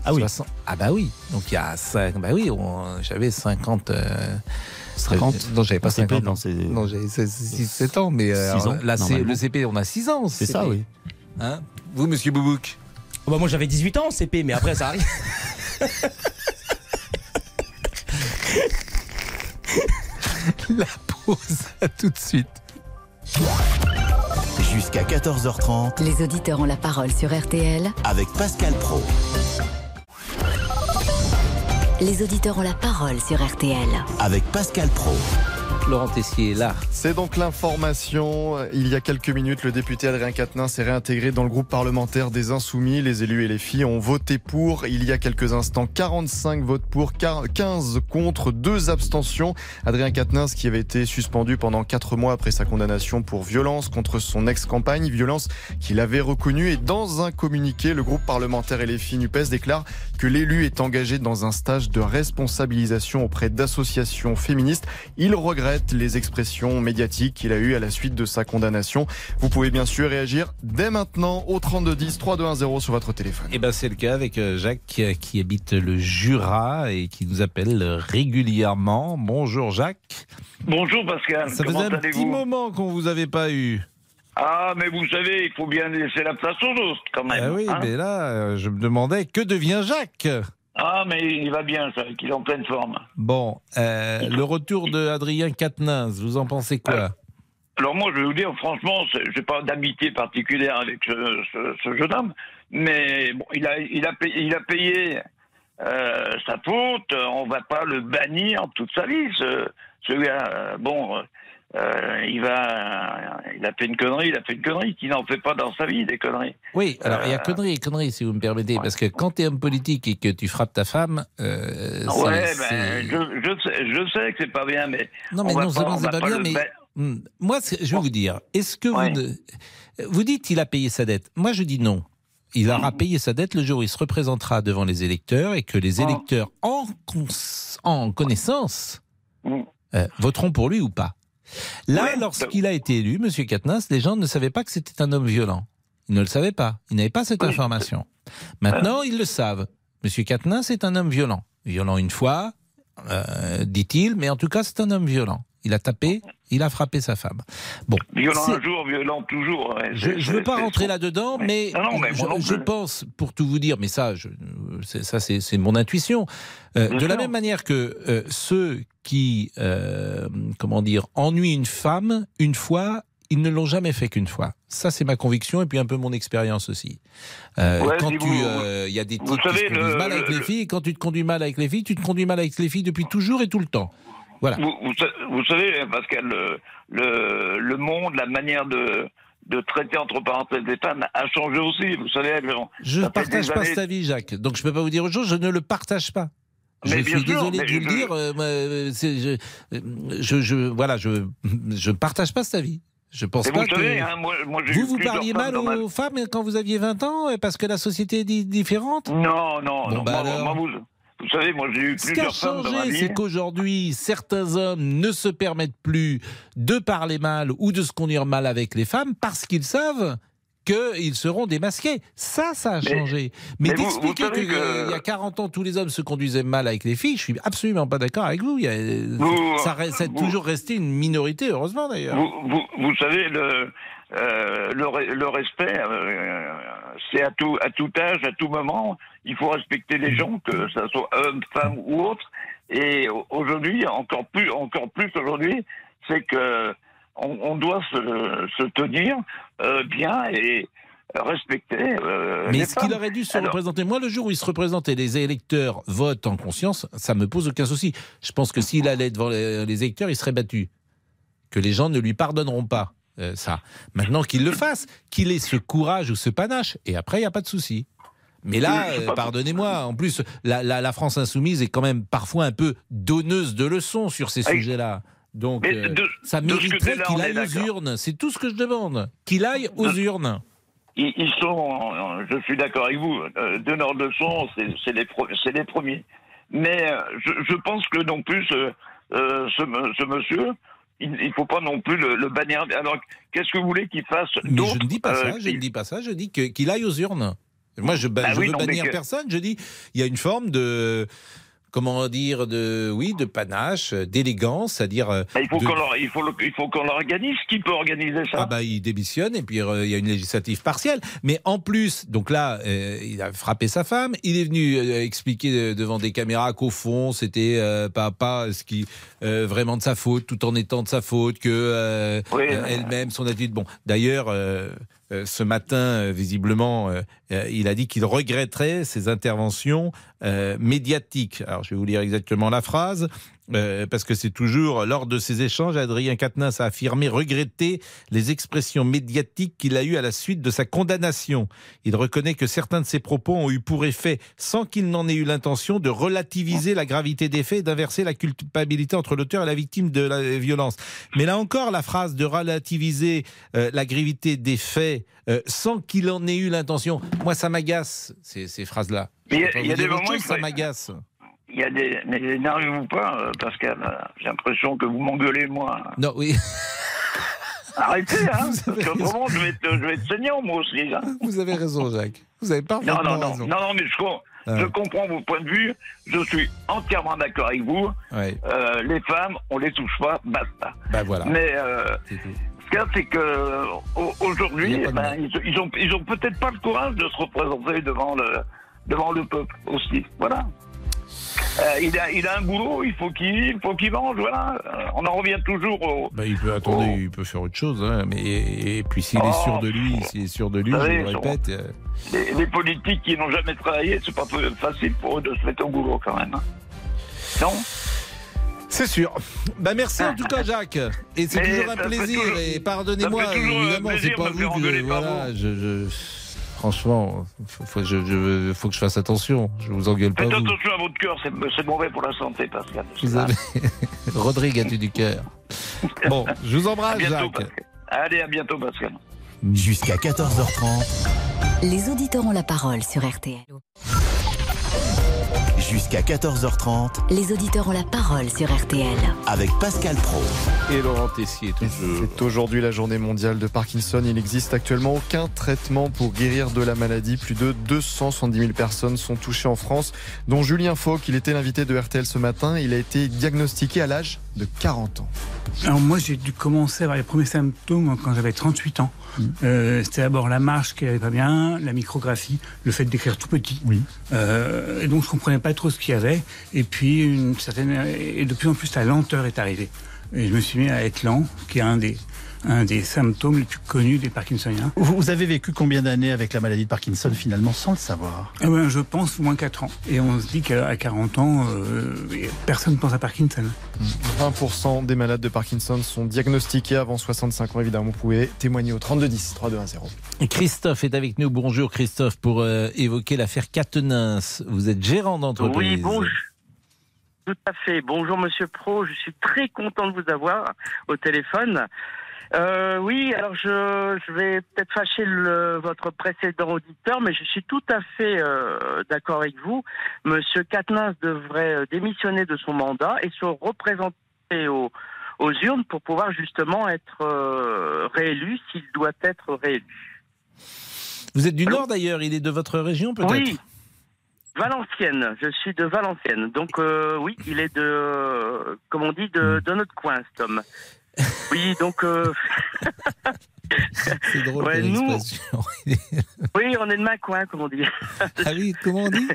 Ah oui. 60 Ah bah oui. Donc il y a 5... Bah oui, on- j'avais 50... euh, 50 Non, j'avais pas En CP, 50 ans. non, Non, j'avais 6-7 ans, mais euh, ans, le CP, on a 6 ans. C'est ça, oui. Hein Vous, monsieur Boubouk Oh bah moi j'avais 18 ans en CP, mais après ça arrive. La pause. À tout de suite. Jusqu'à 14h30 Les auditeurs ont la parole sur RTL. avec Pascal Pro. Les auditeurs ont la parole sur RTL. Avec Pascal Pro. Laurent Tessier est là. C'est donc l'information. Il y a quelques minutes, le député Adrien Quatennens s'est réintégré dans le groupe parlementaire des Insoumis. Les élus et les filles ont voté pour. Il y a quelques instants, 45 votes pour, 15 contre, 2 abstentions. Adrien Quatennens qui avait été suspendu pendant 4 mois après sa condamnation pour violence contre son ex-campagne, violence qu'il avait reconnue. Et dans un communiqué, le groupe parlementaire et les filles NUPES déclare que l'élu est engagé dans un stage de responsabilisation auprès d'associations féministes. Il regrette les expressions médiatiques qu'il a eues à la suite de sa condamnation. Vous pouvez bien sûr réagir dès maintenant au 3210 3210 sur votre téléphone. Eh ben c'est le cas avec euh, Jacques euh, qui habite le Jura et qui nous appelle régulièrement. Bonjour Jacques. Bonjour Pascal, Ça comment faisait un petit moment qu'on vous avait pas eu. Ah, mais vous savez, il faut bien laisser la place aux autres quand même. Ah oui, hein. mais là, euh, je me demandais que devient Jacques? Ah, mais il va bien, ça, qu'il est en pleine forme. Bon, euh, le retour de Adrien Quatennens, vous en pensez quoi Alors moi, je vais vous dire, franchement, je n'ai pas d'amitié particulière avec ce, ce- ce jeune homme, mais bon, il a, il a payé, il a payé euh, sa faute, on va pas le bannir toute sa vie, ce, ce gars. Euh, Bon, euh, il va, il a fait une connerie, il a fait une connerie, qui n'en fait pas dans sa vie, des conneries. Oui, alors il y a Euh, conneries et conneries, si vous me permettez, parce que quand tu es homme politique et que tu frappes ta femme, euh, Ouais, ben, je, je, sais, je sais que c'est pas bien, mais. Non, mais on non seulement c'est pas bien, mais Hmm, moi, je vais vous dire, est-ce que Ouais. vous ne- vous dites qu'il a payé sa dette Moi, je dis non. Il aura Hmm. payé sa dette le jour où il se représentera devant les électeurs et que les Ah. électeurs, en, connaissance, euh, voteront pour lui ou pas. Là, lorsqu'il a été élu, Monsieur Katnas, les gens ne savaient pas que c'était un homme violent. Ils ne le savaient pas. Ils n'avaient pas cette information. Maintenant, ils le savent. Monsieur Katnas est un homme violent. Violent une fois, euh, dit-il, mais en tout cas, c'est un homme violent. Il a tapé, il a frappé sa femme. Bon, Violent un jour, violent toujours. je ne veux pas rentrer là-dedans, mais, Non, non, mais je, pense, pour tout vous dire, mais ça, je- ça c'est mon intuition. Euh, de la même manière que euh, ceux qui, euh, comment dire, ennuient une femme une fois, ils ne l'ont jamais fait qu'une fois. Ça, c'est ma conviction et puis un peu mon expérience aussi. Euh, Ouais, quand si tu, euh, il y a des types qui se conduisent le- mal avec le- les filles, et quand tu te conduis mal avec les filles, tu te conduis mal avec les filles depuis toujours et tout le temps. Voilà. Vous, vous sa- vous savez, Pascal, le, le, le monde, la manière de, de traiter entre parenthèses les femmes a changé aussi. Vous savez, Je ne partage des pas cet avis, Jacques. Donc je ne peux pas vous dire autre chose, je ne le partage pas. Je Mais suis désolé de vous le dire. euh, euh, je, euh, je, je, voilà, je ne partage pas cet avis. Je pense pas vous savez, que... hein, moi, moi j'ai vous, eu vous plusieurs parliez mal ma- aux femmes quand vous aviez 20 ans parce que la société est di- différente? Non, non, Bon, non. bah moi, alors. moi, vous, vous savez, moi j'ai eu Ce qui a plusieurs changé, c'est qu'aujourd'hui, certains hommes ne se permettent plus de parler mal ou de se conduire mal avec les femmes parce qu'ils savent qu'ils seront démasqués. Ça, ça a Mais- changé. Mais, mais d'expliquer qu'il que- y a 40 ans, tous les hommes se conduisaient mal avec les filles, je suis absolument pas d'accord avec vous. Il y a- Vous- ça a vous- toujours resté une minorité, heureusement d'ailleurs. Vous, savez, le, euh, le, re- le respect, euh, c'est à tout, à tout âge, à tout moment. Il faut respecter les gens, que ce soit homme, femme ou autre. Et au- aujourd'hui, encore plus, encore plus aujourd'hui, c'est que on, on doit se, se tenir euh, bien et respecter. euh, Mais est-ce qu'il aurait dû se Alors, représenter Moi, le jour où il se représentait, les électeurs votent en conscience, ça me pose aucun souci. Je pense que s'il allait devant les électeurs, il serait battu. Que les gens ne lui pardonneront pas euh, ça. Maintenant qu'il le fasse, qu'il ait ce courage ou ce panache, et après, il n'y a pas de souci. Mais là, euh, pardonnez-moi, en plus, la, la- la France insoumise est quand même parfois un peu donneuse de leçons sur ces Aïe. sujets-là. Donc, euh, de- ça mériterait qu'il aille aux urnes. C'est tout ce que je demande. Qu'il aille aux urnes. ils, ils sont, je suis d'accord avec vous, euh, donneurs de leçons, c'est les, premiers. Mais je, je pense que non plus ce monsieur, il ne faut pas non plus le, le bannir. Alors, qu'est-ce que vous voulez qu'il fasse Mais je ne dis pas euh, ça, je qui- ne dis pas ça, je dis qu'il aille aux urnes. Moi, je, ba- Bah je oui, veux non, mais bannir que- personne, je dis il y a une forme de comment dire, de, oui, de panache, d'élégance, c'est-à-dire. euh, Bah, il faut de- qu'on il faut le- il faut qu'on l'organise. Qui peut organiser ça? Ah bah il démissionne et puis euh, il y a une législative partielle. Mais en plus, donc là, euh, il a frappé sa femme. Il est venu euh, expliquer devant des caméras qu'au fond c'était pas pas ce qui vraiment de sa faute, tout en étant de sa faute, que Oui, elle-même son attitude. Bon, d'ailleurs. euh, ce matin, euh, visiblement, euh, il a dit qu'il regretterait ses interventions euh, médiatiques. Alors, je vais vous lire exactement la phrase. euh, parce que c'est toujours lors de ces échanges, Adrien Quatennens a affirmé regretter les expressions médiatiques qu'il a eues à la suite de sa condamnation. Il reconnaît que certains de ses propos ont eu pour effet, sans qu'il n'en ait eu l'intention, de relativiser la gravité des faits et d'inverser la culpabilité entre l'auteur et la victime de la violence. Mais là encore, la phrase de relativiser euh, la gravité des faits sans qu'il en ait eu l'intention, moi ça m'agace ces phrases-là. Il y a- y des moments, il ça m'agace. Il y a des. Mais n'arrivez-vous pas, euh, Pascal euh, J'ai l'impression que vous m'engueulez, moi. Non, oui. Arrêtez, hein Parce qu'autrement, je vais être, je vais être saignant, moi aussi. hein. Vous avez raison, Jacques. Vous avez Non, parfaitement non, non, raison. non, non, mais je, com- Ah. je comprends vos points de vue. Je suis entièrement d'accord avec vous. Ouais. Euh, les femmes, on les touche pas, basta. Bah voilà. Mais euh, ce qu'il y a, c'est que Il aujourd'hui, ben, ils, ils ont, ils ont peut-être pas le courage de se représenter devant le, devant le peuple aussi. Voilà. Euh, il, a, il a un boulot, il faut qu'il il faut qu'il mange, voilà. Euh, on en revient toujours au. Bah, il peut attendez, il peut faire autre chose, hein, mais et, puis s'il est Oh, sûr de lui, s'il est sûr de lui, je le répète. euh, Les, les politiques qui n'ont jamais travaillé, c'est pas facile pour eux de se mettre au boulot quand même. hein. Non? C'est sûr. Bah merci en tout cas Jacques. Et c'est toujours un plaisir. toujours- et pardonnez-moi, évidemment, c'est pas vous que voilà, je, je- franchement, faut, faut- je, je- faut que je fasse attention. Je vous engueule pas Faites vous. attention à votre cœur, c'est mauvais pour la santé, Pascal. Vous avez Rodrigue a-tu du cœur? Bon, je vous embrasse bientôt, Jacques. Pascal. Allez, à bientôt, Pascal. Jusqu'à 14h30, Les auditeurs ont la parole sur RTL. Jusqu'à 14h30, Les auditeurs ont la parole sur RTL. avec Pascal Pro. Et Laurent Tessier toujours. C'est aujourd'hui la journée mondiale de Parkinson. Il n'existe actuellement aucun traitement pour guérir de la maladie. Plus de 270 000 personnes sont touchées en France, dont Julien Fauque. Il était l'invité de RTL ce matin. Il a été diagnostiqué à l'âge de 40 ans. Alors moi j'ai dû commencer à avoir les premiers symptômes quand j'avais 38 ans. Euh, C'était d'abord la marche qui allait pas bien, la micrographie, le fait d'écrire tout petit. Euh, et donc je comprenais pas trop ce qu'il y avait. Et puis une certaine et de plus en plus la lenteur est arrivée. Et je me suis mis à être lent, qui est un des un des symptômes les plus connus des Parkinsoniens. Vous avez vécu combien d'années avec la maladie de Parkinson finalement sans le savoir Eh ben, je pense au moins 4 ans. Et on se dit qu'à 40 ans, euh, personne ne pense à Parkinson. 20% des malades de Parkinson sont diagnostiqués avant 65 ans. Évidemment, vous pouvez témoigner au 3210 3210. Et Christophe est avec nous. Bonjour Christophe pour euh, évoquer l'affaire Catenins. Vous êtes gérant d'entreprise. Oui, bonjour. Tout à fait. Bonjour Monsieur Pro, je suis très content de vous avoir au téléphone. Euh, oui, alors je, je vais peut-être fâcher le, votre précédent auditeur, mais je suis tout à fait euh, d'accord avec vous. Monsieur Katnins devrait euh, démissionner de son mandat et se représenter aux, aux urnes pour pouvoir justement être euh, réélu s'il doit être réélu. Vous êtes du Nord d'ailleurs, il est de votre région peut-être? Oui. Valenciennes, je suis de Valenciennes. Donc euh, oui, il est de, euh, comme on dit, de, de notre coin, cet homme. Oui, donc... euh, C'est drôle Ouais, nous- oui, on est de ma coin, comme on dit. ah oui, comment on dit?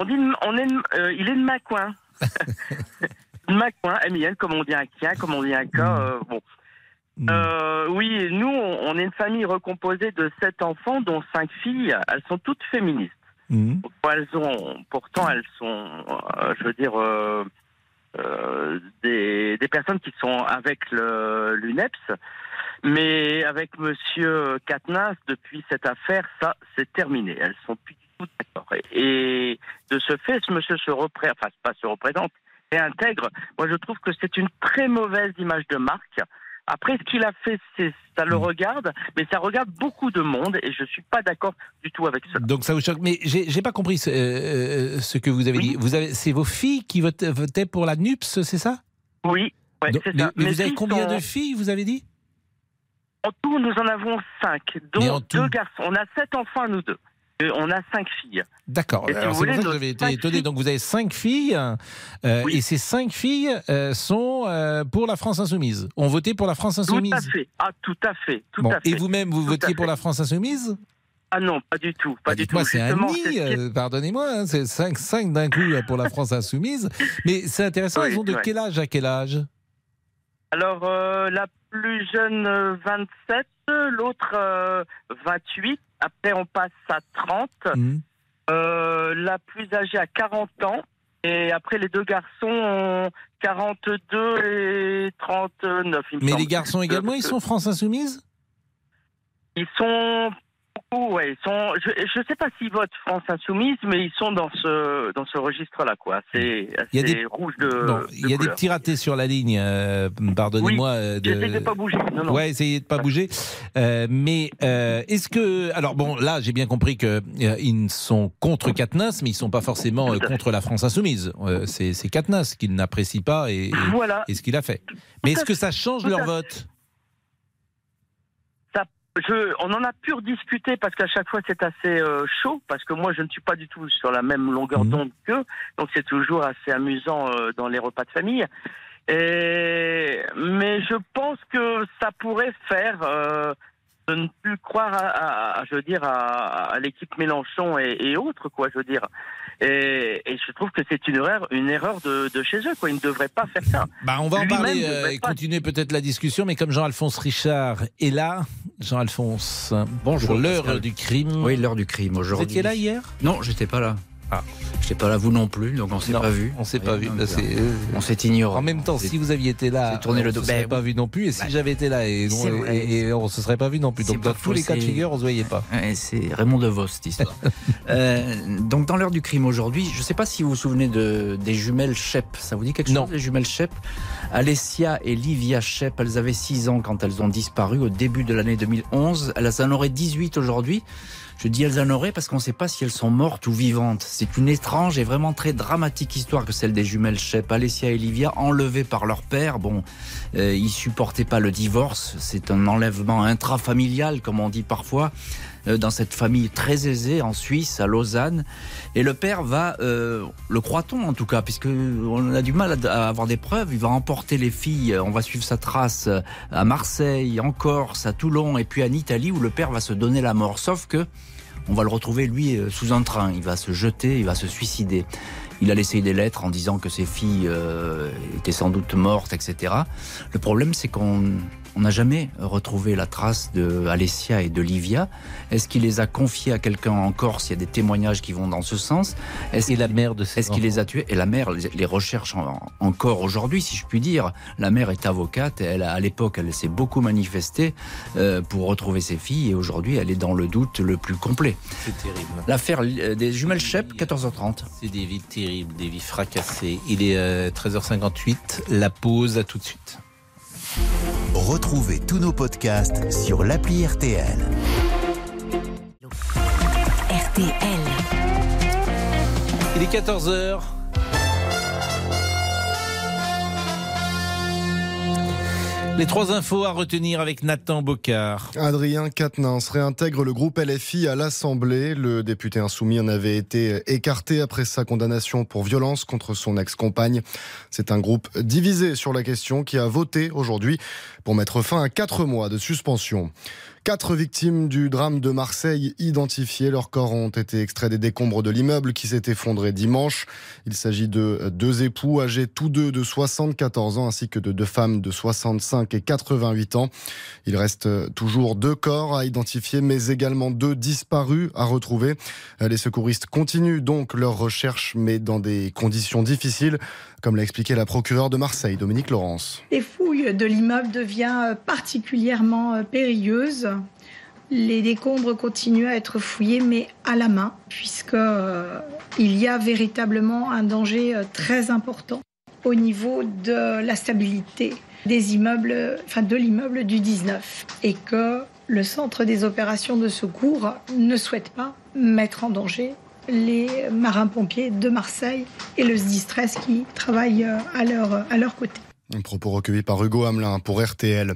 On dit, on est, de- euh, il est de ma coin. de ma coin, MIN, comme on dit un quien, comme on dit un cas, euh, bon. Euh, oui, nous, on est une famille recomposée de sept enfants, dont cinq filles. Elles sont toutes féministes. Mhm. Elles ont, pourtant, elles sont, je veux dire, euh, des, des personnes qui sont avec l'UNEPS. Mais avec Monsieur Katnas, depuis cette affaire, ça, c'est terminé. Elles sont plus du d'accord. Et de ce fait, ce monsieur se représente, enfin, pas se représente, et intègre. Moi, je trouve que c'est une très mauvaise image de marque. Après, ce qu'il a fait, ça le regarde, mais ça regarde beaucoup de monde, et je suis pas d'accord du tout avec cela. Donc ça vous choque. Mais j'ai pas compris ce, euh, ce que vous avez dit. Vous avez, c'est vos filles qui votaient, votaient pour la NUPS, c'est ça? Oui, ouais, Donc, c'est mais, ça. mais vous avez combien sont- de filles, vous avez dit? En tout, nous en avons cinq, dont tout deux garçons. On a sept enfants nous deux. Euh, On a cinq filles. D'accord. Si C'est pour ça que j'avais été étonné. filles- Donc vous avez cinq filles, euh, et ces cinq filles euh, sont euh, pour la France insoumise. Ont voté pour la France insoumise. Tout à fait. Ah, tout à fait. Tout Bon. à fait. Et vous-même, vous votiez pour la France insoumise? Ah non, pas du tout. Pas du tout. Moi, c'est un nid, pardonnez-moi, hein, c'est 5, 5 d'un coup pour la France insoumise. Mais c'est intéressant, Oui, elles ont de ouais. quel âge à quel âge? Alors, la plus jeune, euh, 27, l'autre, euh, 28. Après, on passe à 30. Mhm. Euh, la plus âgée a 40 ans. Et après, les deux garçons ont 42 et 39. il me Mais semble. les garçons également, ils sont France insoumise? Ils sont ouais. Ils sont. Je ne sais pas s'ils votent France Insoumise, mais ils sont dans ce dans ce registre-là, quoi. C'est Il y a des- rouge de. Il y a des petits ratés sur la ligne, euh, pardonnez-moi. euh, de... J'essaie de pas bouger. Non, non. Ouais, essayez de pas bouger. Euh, mais euh, est-ce que, alors bon, là, j'ai bien compris que ils sont contre Katnas, mais ils sont pas forcément contre la France insoumise. C'est Katnas qu'ils n'apprécient pas et, et, Voilà. et ce qu'il a fait. Mais est-ce que ça change leur vote? Je, on en a pu rediscuter parce qu'à chaque fois c'est assez euh, chaud parce que moi je ne suis pas du tout sur la même longueur Mhm. d'onde qu'eux, donc c'est toujours assez amusant euh, dans les repas de famille. Et, mais je pense que ça pourrait faire euh, de ne plus croire à, à- à- je veux dire à, à l'équipe Mélenchon et, et autres quoi, je veux dire. Et, et je trouve que c'est une erreur, une erreur de, de chez eux quoi. Ils ne devraient pas faire ça. Bah, on va en parler euh, et continuer peut-être la discussion, mais comme Jean-Alphonse Richard est là, Jean-Alphonse, Bonjour, pour l'heure du crime. Oui, l'heure du crime aujourd'hui. Vous étiez là hier? Non, j'étais pas là. Ah. J'étais pas là, vous non plus, donc on s'est Non, pas vu. on s'est pas vu, là, c'est- euh, on s'est ignoré. En même temps, si vous aviez été là, on dos. se serait Ben, pas vu non plus. Et si j'avais été là, et, on, vrai. et, et on se serait pas vu non plus. Donc dans tous les cas de figure, on se voyait pas. C'est Raymond DeVos, cette histoire. Euh, donc, dans l'heure du crime aujourd'hui, je ne sais pas si vous vous souvenez de, des jumelles Shep. Ça vous dit quelque chose, les jumelles Shep? Alessia et Livia Shep, elles avaient 6 ans quand elles ont disparu au début de l'année 2011. Elles en auraient 18 aujourd'hui. Je dis elles auraient parce qu'on ne sait pas si elles sont mortes ou vivantes. C'est une étrange et vraiment très dramatique histoire que celle des jumelles Shep. Alessia et Livia, enlevées par leur père. Bon, euh, ils supportaient pas le divorce. C'est un enlèvement intrafamilial, comme on dit parfois, dans cette famille très aisée en Suisse, à Lausanne. Et le père va, euh, le croit-on en tout cas, puisque on a du mal à, avoir des preuves, il va emporter les filles. On va suivre sa trace euh, à Marseille, en Corse, à Toulon et puis en Italie, où le père va se donner la mort. Sauf que on va le retrouver lui euh, sous un train. Il va se jeter, il va se suicider. Il a laissé des lettres en disant que ses filles euh, étaient sans doute mortes, etc. Le problème, c'est qu'on on n'a jamais retrouvé la trace de Alessia et de Livia. Est-ce qu'il les a confiées à quelqu'un en Corse? Il y a des témoignages qui vont dans ce sens. Est-ce Et la mère de ces Est-ce qu'il les a tués Et la mère les, recherche en- encore aujourd'hui, si je puis dire. La mère est avocate. Elle, a- à l'époque, elle s'est beaucoup manifestée euh, pour retrouver ses filles. Et aujourd'hui, elle est dans le doute le plus complet. C'est terrible. L'affaire euh, des jumelles Shep, 14h30. C'est des vies terribles, des vies fracassées. Il est euh, 13h58. La pause, à tout de suite. Retrouvez tous nos podcasts sur l'appli RTL. RTL. Il est 14h. Les trois infos à retenir avec Nathan Bocard. Adrien Quatennens réintègre le groupe LFI à l'Assemblée. Le député insoumis en avait été écarté après sa condamnation pour violence contre son ex-compagne. C'est un groupe divisé sur la question qui a voté aujourd'hui pour mettre fin à quatre mois de suspension. Quatre victimes du drame de Marseille identifiées. Leurs corps ont été extraits des décombres de l'immeuble qui s'est effondré dimanche. Il s'agit de deux époux âgés tous deux de 74 ans ainsi que de deux femmes de 65 et 88 ans. Il reste toujours deux corps à identifier mais également deux disparus à retrouver. Les secouristes continuent donc leur recherche mais dans des conditions difficiles comme l'a expliqué la procureure de Marseille, Dominique Laurence. Les fouilles de l'immeuble devient particulièrement euh, périlleuse. Les décombres continuent à être fouillés, mais à la main, puisque euh, y a véritablement un danger euh, très important au niveau de la stabilité de l'immeuble du 19, et que le centre des opérations de secours ne souhaite pas mettre en danger les marins-pompiers de Marseille et le SDISTRESS qui travaillent euh, à leur côté. Un propos recueilli par Hugo Hamelin pour RTL.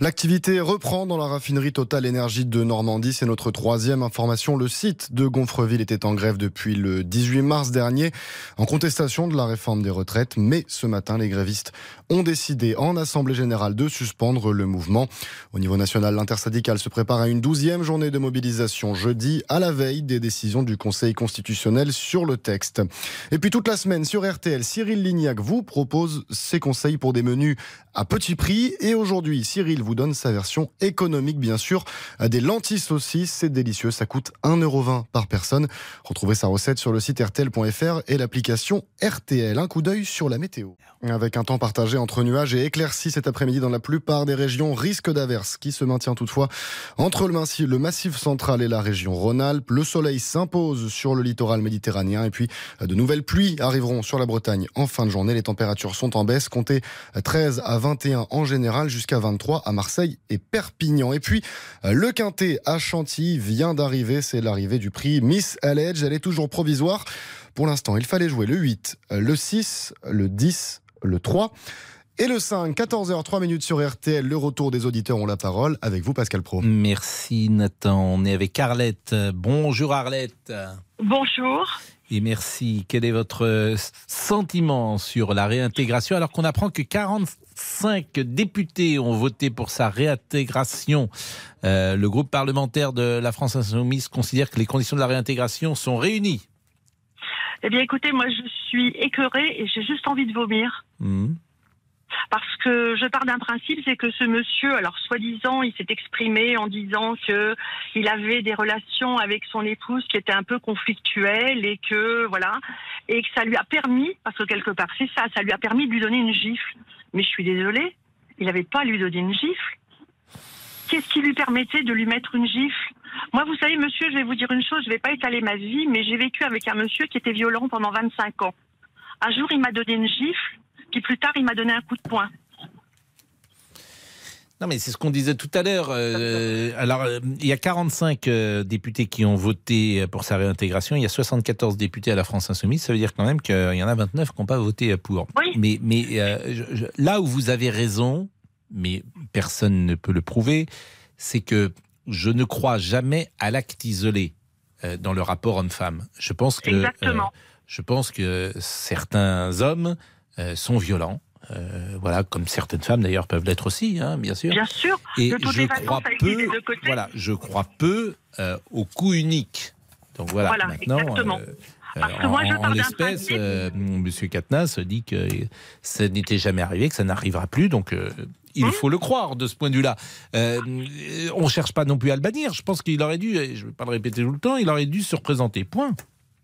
L'activité reprend dans la raffinerie Total Énergie de Normandie. C'est notre troisième information. Le site de Gonfreville était en grève depuis le 18 mars dernier en contestation de la réforme des retraites. Mais ce matin, les grévistes ont décidé en Assemblée Générale de suspendre le mouvement. Au niveau national, l'intersyndicale se prépare à une douzième journée de mobilisation jeudi à la veille des décisions du Conseil constitutionnel sur le texte. Et puis toute la semaine sur RTL, Cyril Lignac vous propose ses conseils pour des menus à petit prix. Et aujourd'hui, Cyril vous donne sa version économique, bien sûr. Des lentilles saucisses, c'est délicieux. Ça coûte 1,20€ par personne. Retrouvez sa recette sur le site RTL.fr et l'application RTL. Un coup d'œil sur la météo. Avec un temps partagé entre nuages et éclaircies cet après-midi dans la plupart des régions, risque d'averse qui se maintient toutefois entre le massif, central et la région Rhône-Alpes. Le soleil s'impose sur le littoral méditerranéen et puis de nouvelles pluies arriveront sur la Bretagne en fin de journée. Les températures sont en baisse. Comptez 13 à 21 en général jusqu'à 23 à Marseille et Perpignan. Et puis, le quintet à Chantilly vient d'arriver. C'est l'arrivée du prix Miss Alledge. Elle est toujours provisoire. Pour l'instant, il fallait jouer le 8, le 6, le 10, le 3 et le 5. 14h03 minutes sur RTL. Le retour des auditeurs ont la parole. Avec vous, Pascal Pro. Merci Nathan. On est avec Arlette. Bonjour Arlette. Bonjour. Et merci. Quel est votre sentiment sur la réintégration alors qu'on apprend que 45 députés ont voté pour sa réintégration? Euh, Le groupe parlementaire de la France Insoumise considère que les conditions de la réintégration sont réunies. Eh bien écoutez, moi je suis écœurée et j'ai juste envie de vomir. Mmh. Parce que je pars d'un principe, c'est que ce monsieur, alors soi-disant, il s'est exprimé en disant que il avait des relations avec son épouse qui étaient un peu conflictuelles et que voilà, et que ça lui a permis, parce que quelque part c'est ça, ça lui a permis de lui donner une gifle. Mais je suis désolée, il n'avait pas à lui donner une gifle. Qu'est-ce qui lui permettait de lui mettre une gifle Moi, vous savez, monsieur, je vais vous dire une chose, je ne vais pas étaler ma vie, mais j'ai vécu avec un monsieur qui était violent pendant 25 ans. Un jour, il m'a donné une gifle, puis plus tard, il m'a donné un coup de poing. Non, mais c'est ce qu'on disait tout à l'heure. Euh, alors, euh, il y a 45 euh, députés qui ont voté pour sa réintégration. Il y a 74 députés à la France Insoumise. Ça veut dire quand même qu'il y en a 29 qui n'ont pas voté pour. Oui. Mais, mais je, je, là où vous avez raison, mais personne ne peut le prouver, c'est que je ne crois jamais à l'acte isolé dans le rapport homme-femme. Je pense que Exactement. je pense que certains hommes sont violents. Euh, voilà, comme certaines femmes d'ailleurs peuvent l'être aussi, hein, bien sûr. Bien sûr. Et je façons, crois peu, voilà, je crois peu euh, au coup unique. Donc voilà, Voilà, maintenant. Euh, Parce que en, moi, je en pars d'un l'espèce, euh, Monsieur Katnas dit que ça n'était jamais arrivé, que ça n'arrivera plus, donc euh, il Hum. faut le croire de ce point de vue-là. Euh, on cherche pas non plus à le bannir. Je pense qu'il aurait dû, et je ne vais pas le répéter tout le temps, il aurait dû se représenter. Point.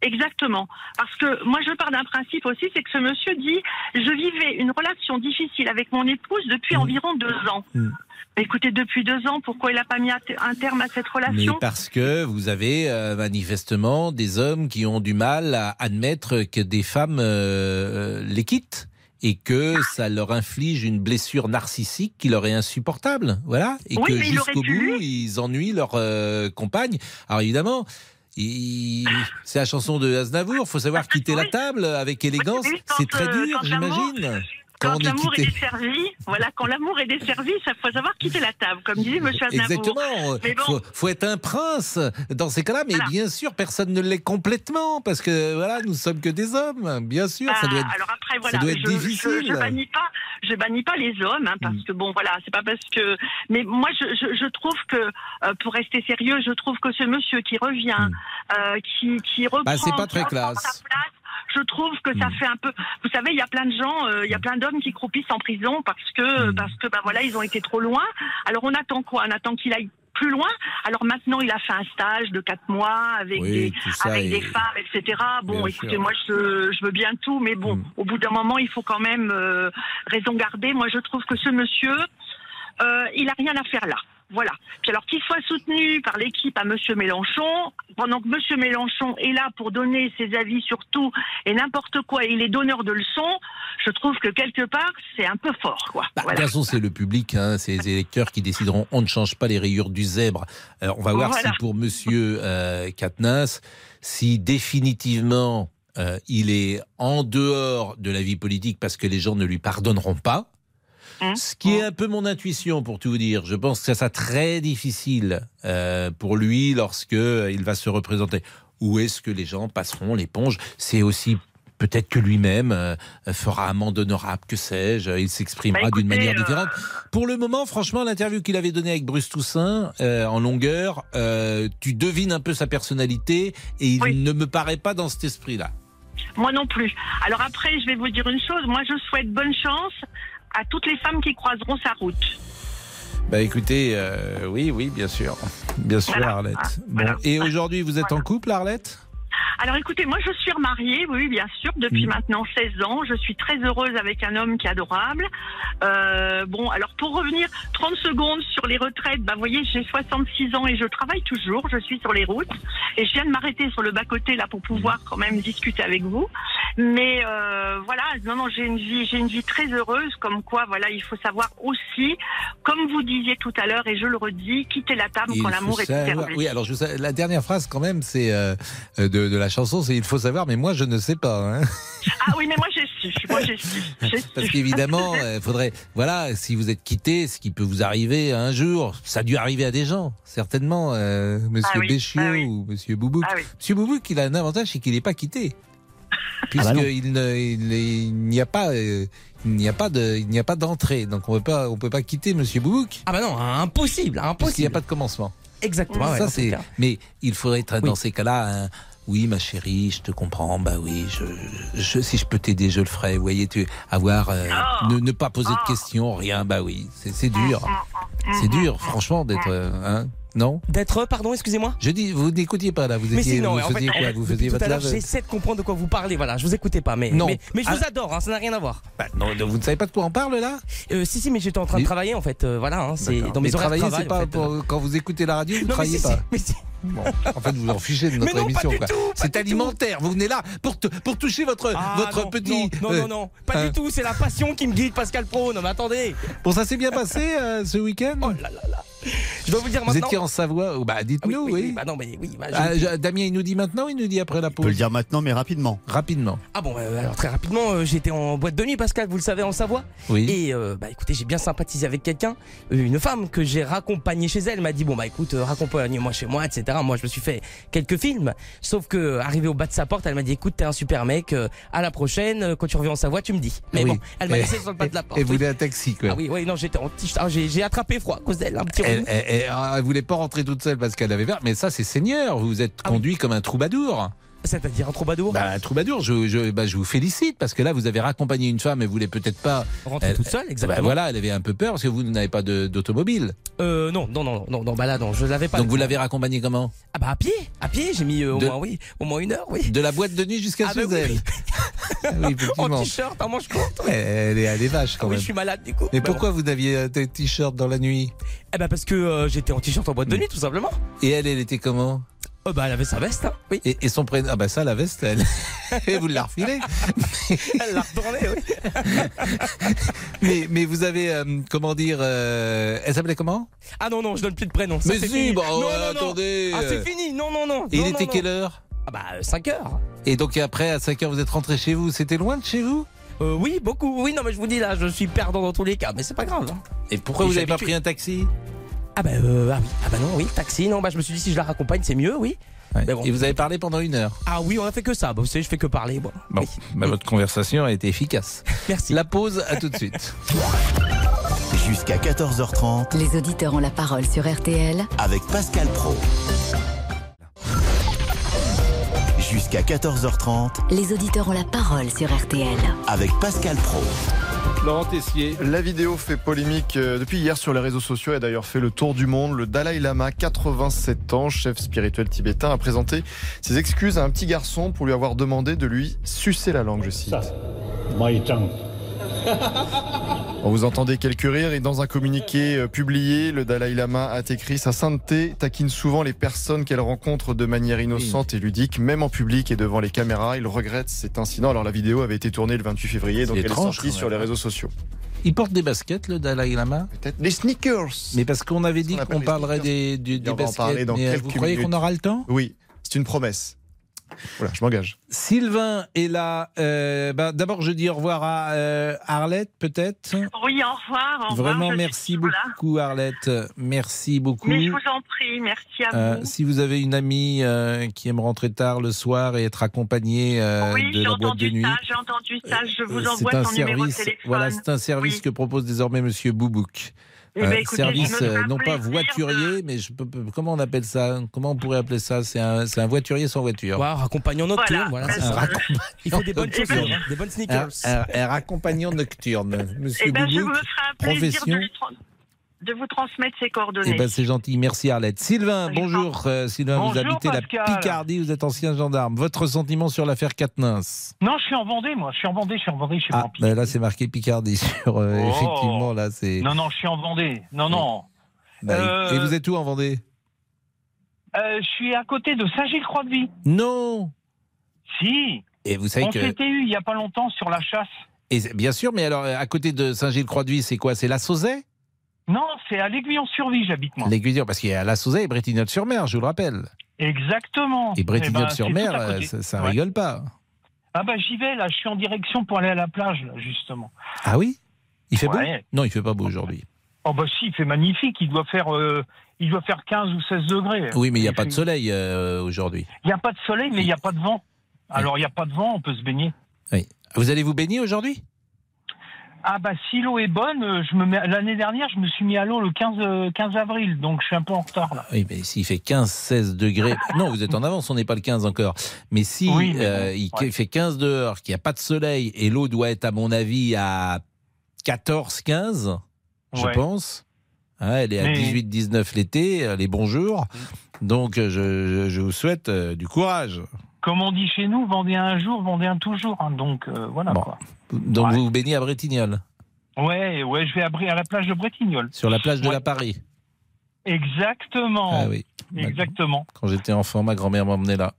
Exactement. Parce que moi, je pars d'un principe aussi, c'est que ce monsieur dit Je vivais une relation difficile avec mon épouse depuis environ deux ans. Mm. Écoutez, depuis deux ans, pourquoi il n'a pas mis un te- un terme à cette Mais relation? parce que vous avez euh, manifestement des hommes qui ont du mal à admettre que des femmes euh, les quittent et que ça leur inflige une blessure narcissique qui leur est insupportable. Voilà. Et Oui, que mais il jusqu'au bout, ils ennuient leur euh, compagne. Alors évidemment. il- C'est la chanson de Aznavour. Faut savoir quitter la table avec élégance. oui, C'est très euh, dur, j'imagine. Quand l'amour est desservi, voilà, quand l'amour est desservi, ça faut savoir quitter la table, comme disait Monsieur Aznavour. Exactement. Mais bon, faut, faut être un prince dans ces cas-là, mais bien sûr, personne ne l'est complètement parce que voilà, nous sommes que des hommes. Bien sûr, ça Bah, doit être, alors après, ça voilà, doit être je, difficile. je bannis pas, je bannis pas les hommes, hein, parce que bon, voilà, c'est pas parce que, mais moi, je, trouve que, euh, pour rester sérieux, je trouve que ce monsieur qui revient, euh, qui, qui reprend, Bah, c'est pas très reprend classe. sa place, je trouve que ça fait un peu. Vous savez, il y a plein de gens, euh, il y a plein d'hommes qui croupissent en prison parce que, parce que, bah voilà, ils ont été trop loin. Alors on attend quoi? On attend qu'il aille plus loin? Alors maintenant, il a fait un stage de quatre mois avec Oui, des, avec des femmes, etc. Bon, Bien écoutez, sûr. moi, je, je veux bien tout, mais bon, au bout d'un moment, il faut quand même euh, raison garder. Moi, je trouve que ce monsieur, euh, il a rien à faire là. Voilà. Puis alors qu'il soit soutenu par l'équipe à Monsieur Mélenchon, pendant que Monsieur Mélenchon est là pour donner ses avis sur tout et n'importe quoi, et il est donneur de leçons, je trouve que quelque part, c'est un peu fort, quoi. Bah, Voilà. De toute façon, c'est le public, hein, c'est les électeurs qui décideront. On ne change pas les rayures du zèbre. On va voir Voilà. si pour Monsieur euh, Katnas, si définitivement euh, il est en dehors de la vie politique parce que les gens ne lui pardonneront pas. Ce qui est un peu mon intuition, pour tout vous dire. Je pense que ça sera très difficile euh, pour lui lorsque euh, il va se représenter. Où est-ce que les gens passeront l'éponge? C'est aussi peut-être que lui-même euh, fera amende honorable, que sais-je. Il s'exprimera Bah, d'une manière euh, différente. Pour le moment, franchement, l'interview qu'il avait donnée avec Bruce Toussaint euh, en longueur, tu devines un peu sa personnalité et il ne me paraît pas dans cet esprit-là. Moi non plus. Alors après, je vais vous dire une chose. Moi, je souhaite bonne chance à toutes les femmes qui croiseront sa route. Bah écoutez, euh, oui, oui, bien sûr. Bien sûr, Voilà. Arlette. Ah, Bon, et aujourd'hui, vous êtes en couple, Arlette? Alors écoutez, moi je suis remariée, oui, bien sûr, depuis Mm. maintenant 16 ans. Je suis très heureuse avec un homme qui est adorable. Euh, bon, alors pour revenir 30 secondes sur les retraites, bah vous voyez, j'ai 66 ans et je travaille toujours. Je suis sur les routes et je viens de m'arrêter sur le bas-côté là pour pouvoir quand même discuter avec vous. Mais euh, voilà, non, non, j'ai une vie, j'ai une vie très heureuse. Comme quoi, voilà, il faut savoir aussi, comme vous disiez tout à l'heure et je le redis, quitter la table Il quand l'amour est perdu. Oui, alors je la dernière phrase quand même, c'est euh, euh, de, de la chanson, c'est il faut savoir, mais moi je ne sais pas. hein. Ah oui, mais moi j'ai su, moi j'ai su, j'ai su. Parce qu'évidemment, il faudrait, voilà, si vous êtes quitté, ce qui peut vous arriver un jour, ça a dû arriver à des gens, certainement, euh, Monsieur Ah oui, Béchiot ah oui. ou Monsieur Boubouk. Ah oui. Monsieur Boubouk, il a un avantage, c'est qu'il n'est pas quitté. Ah bah. Puisqu'il il, il n'y a pas, euh, il n'y a pas de, il n'y a pas d'entrée, donc on peut pas, on peut pas quitter Monsieur Boubouk. Ah bah non, impossible, Parce qu'il n'y a pas de commencement. Exactement. ouais, Ça c'est. Mais il faudrait être Oui. dans ces cas-là. un, oui, ma chérie, je te comprends. Bah oui, je, je- si je peux t'aider, je le ferai. Vous voyez, tu avoir, euh, ne, ne pas poser de questions, rien. Bah oui, c'est c'est dur. C'est dur, franchement, d'être, euh, hein, non? D'être, pardon, excusez-moi. Je dis, vous n'écoutiez pas là. Vous Mais étiez, si, non, vous en fait, faisiez quoi Vous faisiez tout votre lave? j'essaie de comprendre de quoi vous parlez. Voilà, je vous écoutais pas, mais Non. mais, mais je vous Ah. adore. hein, ça n'a rien à voir. Bah, non, vous ne savez pas de quoi on parle là? Euh, si si, mais j'étais en train de Mais- travailler en fait. euh, voilà, hein, c'est D'accord. dans mes Mais horaires de travailler, travail. c'est pas en fait. pour- quand vous écoutez la radio, vous Non, mais travaillez si, pas. si, mais si. Bon, en fait, vous en fichez de Mais notre non, pas émission. tout, C'est alimentaire. Vous venez là pour, te- pour toucher votre, Ah, votre non, petit. Non, non, euh, non, non, pas hein. du tout. C'est la passion qui me guide, Pascal Pro. Non, mais attendez. Bon, ça s'est bien passé euh, ce week-end Oh Je dois vous dire Vous maintenant. étiez en Savoie Oh, Bah, dites-nous, oui, oui. oui, bah non, mais oui. bah, je- Ah, je- Damien, il nous dit maintenant ou il nous dit après la On peut pause le dire maintenant, mais rapidement. Rapidement. Ah bon, euh, alors très rapidement, euh, j'étais en boîte de nuit, Pascal, vous le savez, en Savoie. Oui. Et euh, bah écoutez, j'ai bien sympathisé avec quelqu'un, euh, une femme que j'ai raccompagnée chez elle, m'a dit bon bah écoute, euh, raccompagne-moi chez moi, etc. Moi, je me suis fait quelques films, sauf que arrivé au bas de sa porte, elle m'a dit écoute, t'es un super mec, euh, à la prochaine, euh, quand tu reviens en Savoie, tu me dis. Mais Oui. bon, elle m'a laissé sur le pas de la porte. Et oui. vous voulez un taxi, quoi. Ah oui, oui, non, j'étais en t-shirt, ah, j'ai attrapé froid à cause d'elle, un petit Elle, relou. elle- elle- ah, elle voulait pas rentrer toute seule parce qu'elle avait peur. Mais ça, c'est Seigneur. Vous êtes Ah conduit comme un troubadour. C'est-à-dire un troubadour Bah, un troubadour, je, je, bah, je vous félicite parce que là, vous avez raccompagné une femme et vous voulez peut-être pas. Rentrer elle- toute seule, Bah, exactement. voilà, elle avait un peu peur parce que vous n'avez pas d'automobile. Euh, non, non, non, non, non, bah là, non, je l'avais pas. Donc vous l'avez raccompagnée comment? Ah bah à pied, à pied, j'ai mis euh, au De- moins, oui, au moins une heure, oui. De la boîte de nuit jusqu'à Ah, chez bah oui. elle. Ah oui, En t-shirt, en manche courte. oui. Elle est, vache quand Ah oui, même. je suis malade du coup. Mais Bah, pourquoi vous aviez un t- t-shirt dans la nuit? Eh ben parce que euh, j'étais en t-shirt en boîte de nuit tout simplement. Et elle, elle était comment? Euh, bah elle avait sa veste, hein. oui. et, et son prénom Ah bah ça, la veste, elle. Et vous la refilez. Elle l'a retourné, oui. mais, mais vous avez, euh, comment dire, euh, elle s'appelait comment? Ah non, non, je donne plus de prénom. Ça, Mais si, fini. bah, non, ouais, non, non. attendez. Ah, c'est fini. Non, non, non. Et Non, il était non. quelle heure? Ah bah 5 heures. Et donc après, à 5 heures, vous êtes rentré chez vous. C'était loin de chez vous? Euh, oui, beaucoup. Oui, non, mais je vous dis là, je suis perdant dans tous les cas, mais c'est pas grave. hein. Et pourquoi Et vous n'avez pas pris un taxi? Ah bah euh, ah oui, ah bah non, oui, taxi. Non, bah je me suis dit si je la raccompagne, c'est mieux, oui. Ouais. Mais bon. Et vous avez parlé pendant une heure. Ah oui, on a fait que ça. Bah, vous savez, je fais que parler, moi. Bon, bah, votre conversation a été efficace. Merci. La pause, à tout de suite. Jusqu'à 14h30 Les auditeurs ont la parole sur RTL avec Pascal Pro. Jusqu'à 14h30 Les auditeurs ont la parole sur RTL. avec Pascal Pro. Laurent Tessier. La vidéo fait polémique euh, depuis hier sur les réseaux sociaux et a d'ailleurs fait le tour du monde. Le Dalai Lama, 87 ans, chef spirituel tibétain, a présenté ses excuses à un petit garçon pour lui avoir demandé de lui sucer la langue, je cite. vous entendez quelques rires et dans un communiqué euh, publié, le Dalai Lama a écrit Sa sainteté taquine souvent les personnes qu'elle rencontre de manière innocente et ludique, même en public et devant les caméras. Il regrette cet incident. Alors la vidéo avait été tournée le 28 février, donc elle est sortie sur les réseaux sociaux. Il porte des baskets, le Dalai Lama? Peut-être des sneakers. Mais parce qu'on avait dit qu'on parlerait des, du- des baskets. dans mais vous croyez qu'on aura le temps? Oui, c'est une promesse. Voilà, je m'engage. Sylvain est là. Euh, bah, D'abord, je dis au revoir à euh, Arlette, peut-être. Oui, au revoir. Au Vraiment, merci toujours là. beaucoup, Arlette. Merci beaucoup. Mais je vous en prie, merci à Euh, vous. si vous avez une amie euh, qui aime rentrer tard le soir et être accompagnée euh, oui, de j'ai la boîte de nuit, j'ai entendu ça. Je vous envoie c'est un son numéro de service. téléphone. Voilà, c'est un service que propose désormais Monsieur Boubouk. Eh ben, écoutez, service euh, non pas voiturier, mais je peux, peux- comment on appelle ça Comment on pourrait appeler ça C'est un, un voiturier sans voiture. Voilà, raccompagnant nocturne, voilà, ça. raccompagnant Il fait des bonnes nocturne. chaussures, hein, des bonnes sneakers. Un, un- un raccompagnant nocturne. Monsieur Eh ben, je me ferai un plaisir de, profession. lui tra- de vous transmettre ses coordonnées. Eh ben, c'est gentil, merci Arlette. Sylvain, bonjour. euh, Sylvain, vous habitez Pascal. la Picardie, vous êtes ancien gendarme. Votre sentiment sur l'affaire Quatennens Non, je suis en Vendée, moi. Je suis en Vendée, je suis en Vendée, je suis Ah, en Picardie. ben là c'est marqué Picardie sur euh, Oh. effectivement là c'est. Non, non, je suis en Vendée. Non, non. Bah, Euh, Et vous êtes où en Vendée je suis à côté de Saint-Gilles-Croix-de-Vie. Non. Si. Et vous savez On que s'était eu il y a pas longtemps sur la chasse. et bien sûr, mais alors à côté de Saint-Gilles-Croix-de-Vie, c'est quoi? C'est la Sauzet? Non, c'est à l'Aiguillon-sur-Vie, j'habite moi. L'Aiguillon, parce qu'il y a la Sauzet et Bretignolles-sur-Mer, je vous le rappelle. Exactement. Et Bretignolles-sur-Mer, Eh ben, euh, ça, ça Ouais. rigole pas. Ah bah j'y vais là, je suis en direction pour aller à la plage là, justement. Ah oui? Il fait Ouais. beau Non, il fait pas beau aujourd'hui. Oh bah si, il fait magnifique, il doit faire euh, il doit faire 15 ou 16 degrés. Oui, mais il n'y a pas de soleil euh, aujourd'hui. Il n'y a pas de soleil, mais il n'y a pas de vent. Alors il n'y a pas de vent, on peut se baigner. Oui. Vous allez vous baigner aujourd'hui? Ah bah si l'eau est bonne, euh, je me mets l'année dernière, je me suis mis à l'eau le 15 euh, 15 avril, donc je suis un peu en retard là. Oui, mais s'il fait 15-16 degrés. Non, vous êtes en avance, on n'est pas le 15 encore. Mais si Oui, mais euh, il fait 15 dehors, qu'il n'y a pas de soleil, et l'eau doit être, à mon avis, à 14-15, je Ouais. pense. Hein, elle est à Mais- 18-19 l'été, les bons jours. Donc, je, je- je vous souhaite euh, du courage. Comme on dit chez nous, vendez un jour, vendez un toujours. hein, donc euh, voilà quoi. Donc, vous vous baignez à Bretignolles, Ouais, ouais, je vais à, à la plage de Bretignolles. sur la plage de Ouais. la Paris. Exactement. Ah oui. Exactement. Quand j'étais enfant, ma grand-mère m'emmenait là.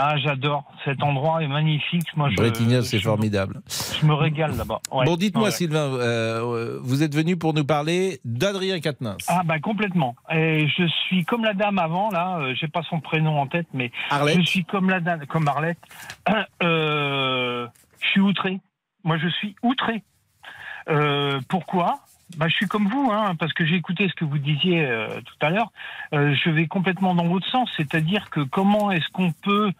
Ah, j'adore. Cet endroit est magnifique. Moi, Bretignolles, c'est formidable. Je me régale là-bas. Ouais. Bon, dites-moi, Ouais. Sylvain, euh, vous êtes venu pour nous parler d'Adrien Quatennens. Ah bah complètement. Et je suis comme la dame avant là, euh, j'ai pas son prénom en tête, mais Arlette je suis comme la dame, comme Arlette. Euh, je suis outré. Moi, je suis outré. Euh, pourquoi? Bah, je suis comme vous, hein, parce que j'ai écouté ce que vous disiez euh, tout à l'heure. Euh, je vais complètement dans votre sens, c'est-à-dire que comment est-ce qu'on peut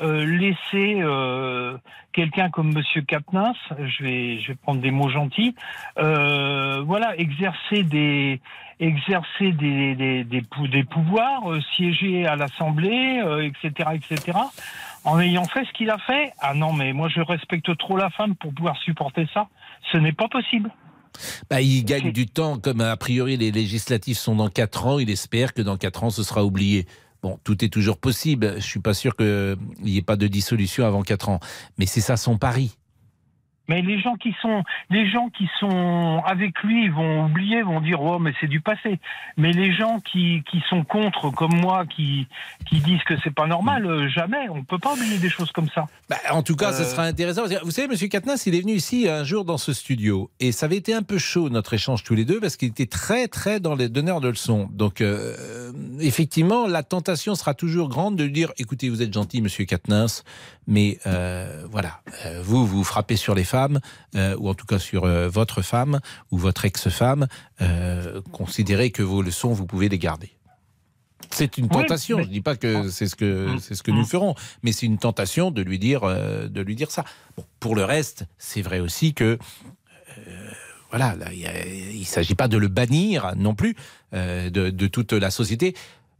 euh, laisser euh, quelqu'un comme Monsieur Capnins, je vais, je vais prendre des mots gentils, euh, voilà, exercer des exercer des, des, des, des pouvoirs, euh, siéger à l'Assemblée, etc., etc., en ayant fait ce qu'il a fait. Ah non, mais moi je respecte trop la femme pour pouvoir supporter ça. Ce n'est pas possible. Bah, il gagne du temps, comme a priori les législatifs sont dans 4 ans, il espère que dans 4 ans ce sera oublié. Bon, tout est toujours possible, je suis pas sûr qu'il n'y ait pas de dissolution avant 4 ans, mais c'est ça son pari. Mais les gens qui sont, les gens qui sont avec lui vont oublier, vont dire oh mais c'est du passé. Mais les gens qui, qui sont contre, comme moi, qui, qui disent que c'est pas normal, euh, jamais. On peut pas oublier des choses comme ça. Bah, en tout cas, ça Euh, sera intéressant. Vous savez, Monsieur Katnas, il est venu ici un jour dans ce studio et ça avait été un peu chaud notre échange tous les deux parce qu'il était très très dans les donneurs de leçons. Donc, euh, effectivement, la tentation sera toujours grande de lui dire "Écoutez, vous êtes gentil, Monsieur Katnas, mais euh, voilà, euh, vous vous frappez sur les euh, ou en tout cas sur euh, votre femme ou votre ex-femme. Euh, considérez que vos leçons, vous pouvez les garder." C'est une Oui, tentation. mais- Je dis pas que c'est ce que c'est ce que Mm. nous ferons, mais c'est une tentation de lui dire de lui dire ça. Bon, pour le reste, c'est vrai aussi que voilà, là, il ne s'agit pas de le bannir non plus euh, de, de toute la société.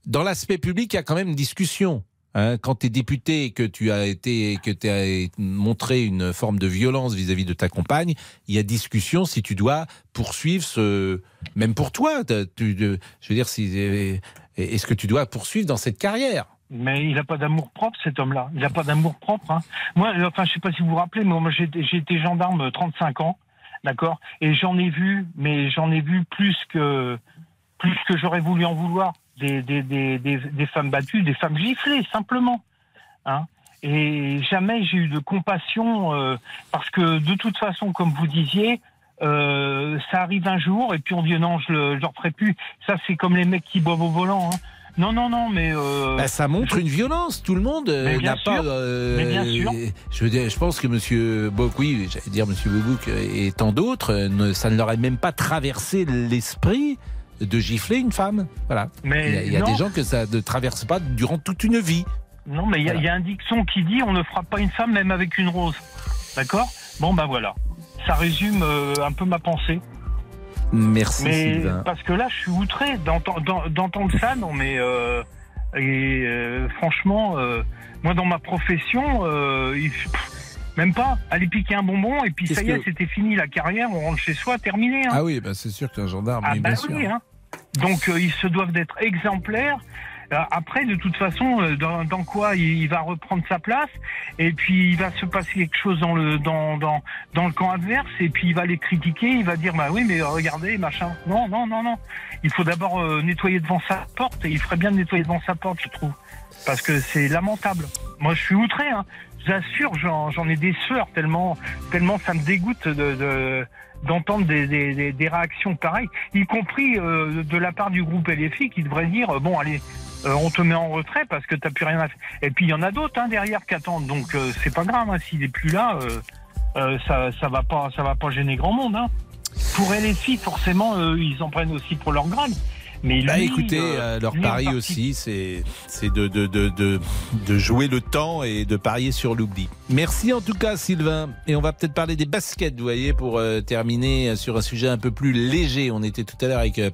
Dans l'aspect public, il y a quand même une discussion. Hein. quand tu es député et que tu as été que tu as montré une forme de violence vis-à-vis de ta compagne, il y a discussion si tu dois poursuivre ce même pour toi. je veux dire, si, est-ce que tu dois poursuivre dans cette carrière? Mais il n'a pas d'amour propre, cet homme-là. Il n'a pas d'amour propre. hein. Moi, euh, enfin, je sais pas si vous vous rappelez, mais moi, j'ai été- gendarme 35 ans, d'accord? Et j'en ai vu, mais j'en ai vu plus que, plus que j'aurais voulu en vouloir. Des, des, des, des, femmes battues, des femmes giflées, simplement. Hein et jamais j'ai eu de compassion, euh, parce que de toute façon, comme vous disiez, euh, ça arrive un jour, et puis on dit non, je le, je le referai plus. Ça, c'est comme les mecs qui boivent au volant. hein. Non, non, non, mais. euh, Bah, ça montre une violence. Tout le monde euh, n'a pas. euh, Mais bien sûr. Je veux dire, je pense que Monsieur Boc, oui, j'allais dire Boubouk et tant d'autres, ne- ça ne leur a même pas traversé l'esprit de gifler une femme. Voilà. Mais il y a, il y a non. des gens que ça ne traverse pas durant toute une vie. Non, mais il y, a- il y a un dicton qui dit on ne frappe pas une femme même avec une rose. D'accord? Bon, bah voilà. Ça résume euh, un peu ma pensée. Merci mais Sylvain. parce que là, je suis outré d'enten- d'en- d'entendre ça. Non, mais euh, et euh, franchement, moi dans ma profession, il- pff, même pas aller piquer un bonbon et puis ça y est, que- c'était fini la carrière, on rentre chez soi, terminé. hein. Ah oui, bah c'est sûr qu'un gendarme, Ah oui, bah bien sûr. oui, hein. Donc euh, ils se doivent d'être exemplaires. Euh, Après, de toute façon, euh, dans, dans quoi il, il va reprendre sa place, et puis il va se passer quelque chose dans le dans dans dans le camp adverse, et puis il va les critiquer, il va dire bah oui mais regardez machin. Non non non non. Il faut d'abord euh, nettoyer devant sa porte, et il ferait bien de nettoyer devant sa porte, je trouve, parce que c'est lamentable. Moi, je suis outré. Hein. J'assure, j'en ai des sueurs tellement tellement ça me dégoûte de, de d'entendre des, des, des, réactions pareilles, y compris euh, de la part du groupe LFI qui devrait dire euh, bon allez, euh, on te met en retrait parce que t'as plus rien à faire. Et puis il y en a d'autres hein, derrière qui attendent, donc euh, c'est pas grave hein, s'il est plus là, euh, euh, ça ça va pas ça va pas gêner grand monde. Hein. Pour LFI forcément ils en prennent aussi pour leur grade. Mais Bah écoutez, euh, euh, leur pari aussi, c'est c'est de, de, de, de, de jouer le temps et de parier sur l'oubli. Merci en tout cas Sylvain. Et on va peut-être parler des baskets, vous voyez, pour euh, terminer euh, sur un sujet un peu plus léger. On était tout à l'heure avec euh,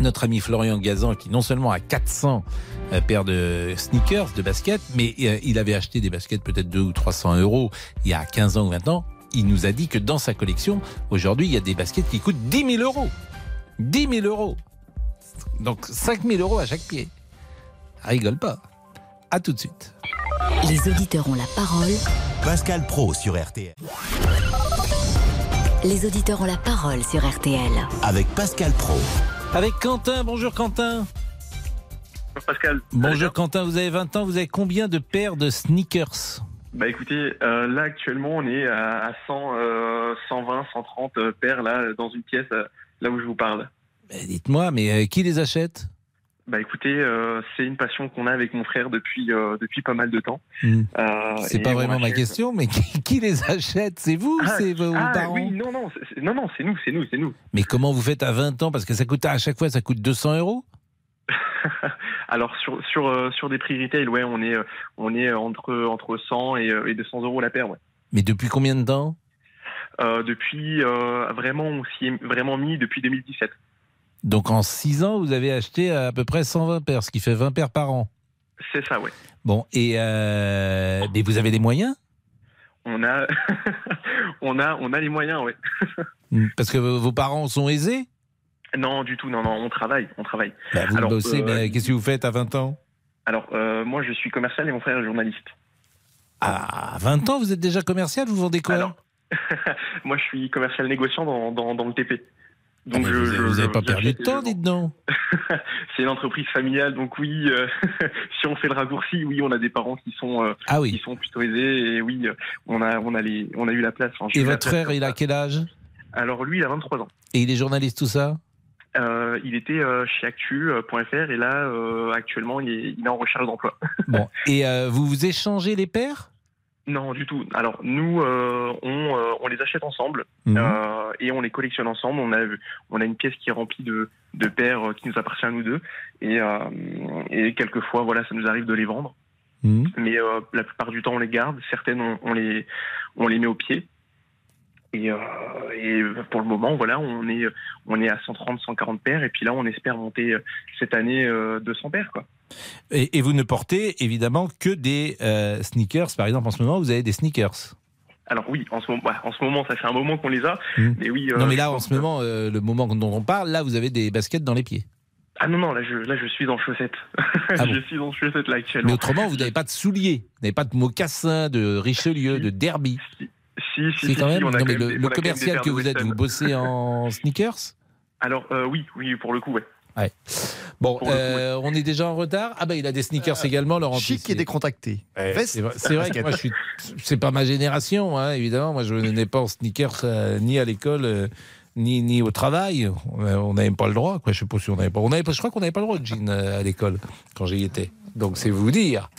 notre ami Florian Gazan qui non seulement a 400 euh, paires de sneakers, de baskets, mais euh, il avait acheté des baskets peut-être 2 ou 300 euros il y a 15 ans ou 20 ans. Il nous a dit que dans sa collection, aujourd'hui, il y a des baskets qui coûtent 10 000 euros. 10 000 euros. Donc 5 000 euros à chaque pied. Rigole pas. À tout de suite. Les auditeurs ont la parole. Pascal Pro sur RTL. Les auditeurs ont la parole sur RTL. Avec Pascal Pro. Avec Quentin. Bonjour Quentin. Pascal. Bonjour Quentin, vous avez 20 ans, vous avez combien de paires de sneakers? Bah écoutez, euh, là actuellement on est à, à 100, euh, 120, 130 euh, paires là dans une pièce euh, là où je vous parle. Eh, Dites-moi, mais euh, qui les achète? Bah écoutez, euh, c'est une passion qu'on a avec mon frère depuis euh, depuis pas mal de temps. Hmm. Euh, C'est pas vraiment ma question, mais qui, qui les achète? C'est vous ou Ah, c'est vos ah, parents? oui, non non, non non, c'est nous, c'est nous, c'est nous. Mais comment vous faites à 20 ans? Parce que ça coûte à chaque fois, ça coûte 200 euros? Alors sur sur sur des prix retail, ouais, on est on est entre entre 100 et, et 200 euros la paire, ouais. Mais depuis combien de temps? Depuis vraiment on s'y est vraiment mis depuis 2017. Donc en 6 ans, vous avez acheté à peu près 120 paires, ce qui fait 20 paires par an. C'est ça, ouais. Bon, et euh, mais vous avez des moyens? On a on a on a les moyens, ouais. Parce que vos parents sont aisés? Non, du tout, non, non, on travaille, on travaille. Bah, Vous Alors, bossez, euh, mais qu'est-ce que vous faites à 20 ans? Alors, euh, moi, je suis commercial et mon frère est journaliste. À 20 ans, vous êtes déjà commercial? Vous vendez quoi? Moi, je suis commercial négociant dans, dans, dans le TP. Ah, mais vous je- vous je- n'avez pas perdu de temps, dites donc C'est une entreprise familiale, donc oui, euh, si on fait le raccourci, oui, on a des parents qui sont, euh, Ah oui. qui sont plutôt aisés, et oui, euh, on a, on a, les, on a eu la place. Et votre frère, il a quel âge? Alors, lui, il a 23 ans. Et il est journaliste, tout ça? Euh, il était euh, chez Actu.fr et là, euh, actuellement, il est, il est en recherche d'emploi. Bon. Et vous vous échangez les paires Non, du tout. Alors nous, euh, on, euh, on les achète ensemble Mhm. euh, et on les collectionne ensemble. On a, on a une pièce qui est remplie de, de paires qui nous appartient à nous deux et, euh, et quelquefois, voilà, ça nous arrive de les vendre. Mhm. Mais euh, la plupart du temps, on les garde. Certaines, on, on les, on les met au pied. Et, euh, et pour le moment, voilà, on est, on est à 130, 140 paires. Et puis là, on espère monter euh, cette année euh, 200 paires, quoi. et, et vous ne portez évidemment que des euh, sneakers. Par exemple, en ce moment, vous avez des sneakers. Alors oui, en ce moment, ouais, en ce moment, ça fait un moment qu'on les a. Mhm. Mais oui. non, euh, mais là, en ce moment, euh, le moment dont on parle, là, vous avez des baskets dans les pieds. Ah non, non, là je, là je suis en chaussettes. Ah bon je suis en chaussettes là actuellement. Mais autrement, vous n'avez pas de souliers, vous n'avez pas de mocassins, de Richelieu, de Derby. Si, si, si, quand si, même. on a Non, quand mais même le, des- le on a quand même des commercial que vous êtes, vous bossez en sneakers? Alors euh, oui, oui, pour le coup, ouais. Ouais. Bon, coup, euh, on est déjà en retard? Ah bah il a des sneakers également, Laurent. Chic Pissier. et décontracté. Ouais, c'est vrai, que moi je suis. C'est pas ma génération, hein, évidemment. Moi je n'ai pas en sneakers euh, ni à l'école euh, ni, ni au travail. On n'avait pas le droit, quoi. Je sais pas si on avait pas. On avait je crois qu'on n'avait pas le droit de jean euh, à l'école quand j'y étais. Donc c'est vous dire.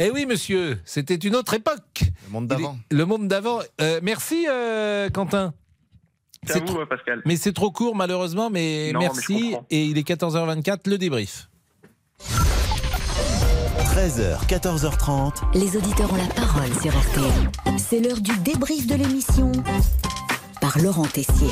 Eh oui, monsieur, c'était une autre époque. Le monde d'avant. Le monde d'avant. Euh, merci, euh, Quentin. C'est à vous, Pascal. Mais c'est trop court, malheureusement, mais Non, merci. Et il est 14h24, le débrief. 13h, 14h30. Les auditeurs ont la parole sur RTL. C'est l'heure du débrief de l'émission par Laurent Tessier.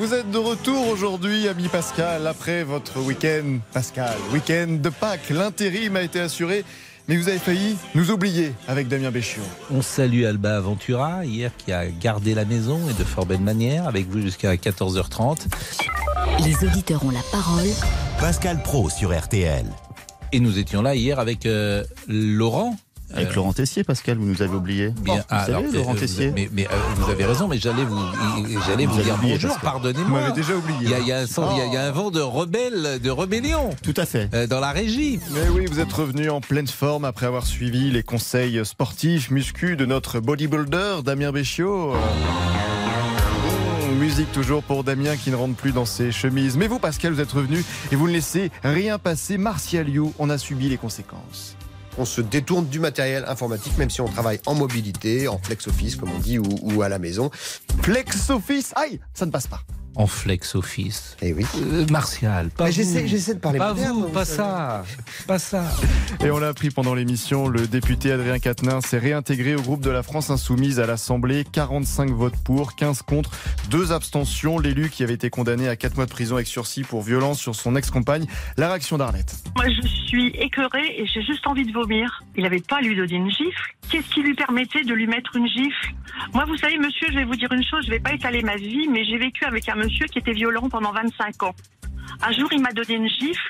Vous êtes de retour aujourd'hui, ami Pascal, après votre week-end, Pascal, week-end de Pâques. L'intérim a été assuré, mais vous avez failli nous oublier avec Damien Béchiot. On salue Alba Aventura, hier, qui a gardé la maison et de fort belle manière, avec vous jusqu'à 14h30. Les auditeurs ont la parole Pascal Pro sur RTL. Et nous étions là hier avec euh, Laurent. Avec Laurent Tessier, Pascal, vous nous avez oublié. Bien, vous ah, savez, alors, Laurent euh, Tessier. vous- Mais, mais, euh, vous avez raison, mais j'allais vous, j'allais vous, dire oublié, bonjour, pardonnez-moi. Vous m'avez déjà oublié. Il y a, il y a un, sens- il y a- il y a un vent de rebelle, de rébellion. Tout à fait. Euh, dans la régie. Mais oui, vous êtes revenu en pleine forme après avoir suivi les conseils sportifs, muscu de notre bodybuilder Damien Béchiot. Musique toujours pour Damien qui ne rentre plus dans ses chemises. Mais vous, Pascal, vous êtes revenu et vous ne laissez rien passer. Martial You, on a subi les conséquences. On se détourne du matériel informatique, même si on travaille en mobilité, en flex office, comme on dit, ou, à la maison. Flex Office, aïe, ça ne passe pas. En flex office. Eh oui. Euh, Martial, pas j'essaie- j'essaie de parler Pas moderne, vous, vous pas ça. Pas ça. Et on l'a appris pendant l'émission, le député Adrien Quatennens s'est réintégré au groupe de la France Insoumise à l'Assemblée. 45 votes pour, 15 contre, 2 abstentions. L'élu qui avait été condamné à 4 mois de prison avec sursis pour violence sur son ex-compagne. La réaction d'Arlette. Moi, je suis écœurée et j'ai juste envie de vomir. Il n'avait pas à lui donner une gifle. Qu'est-ce qui lui permettait de lui mettre une gifle? Moi, vous savez, monsieur, je vais vous dire une chose, je vais pas étaler ma vie, mais j'ai vécu avec un monsieur qui était violent pendant 25 ans. Un jour, il m'a donné une gifle,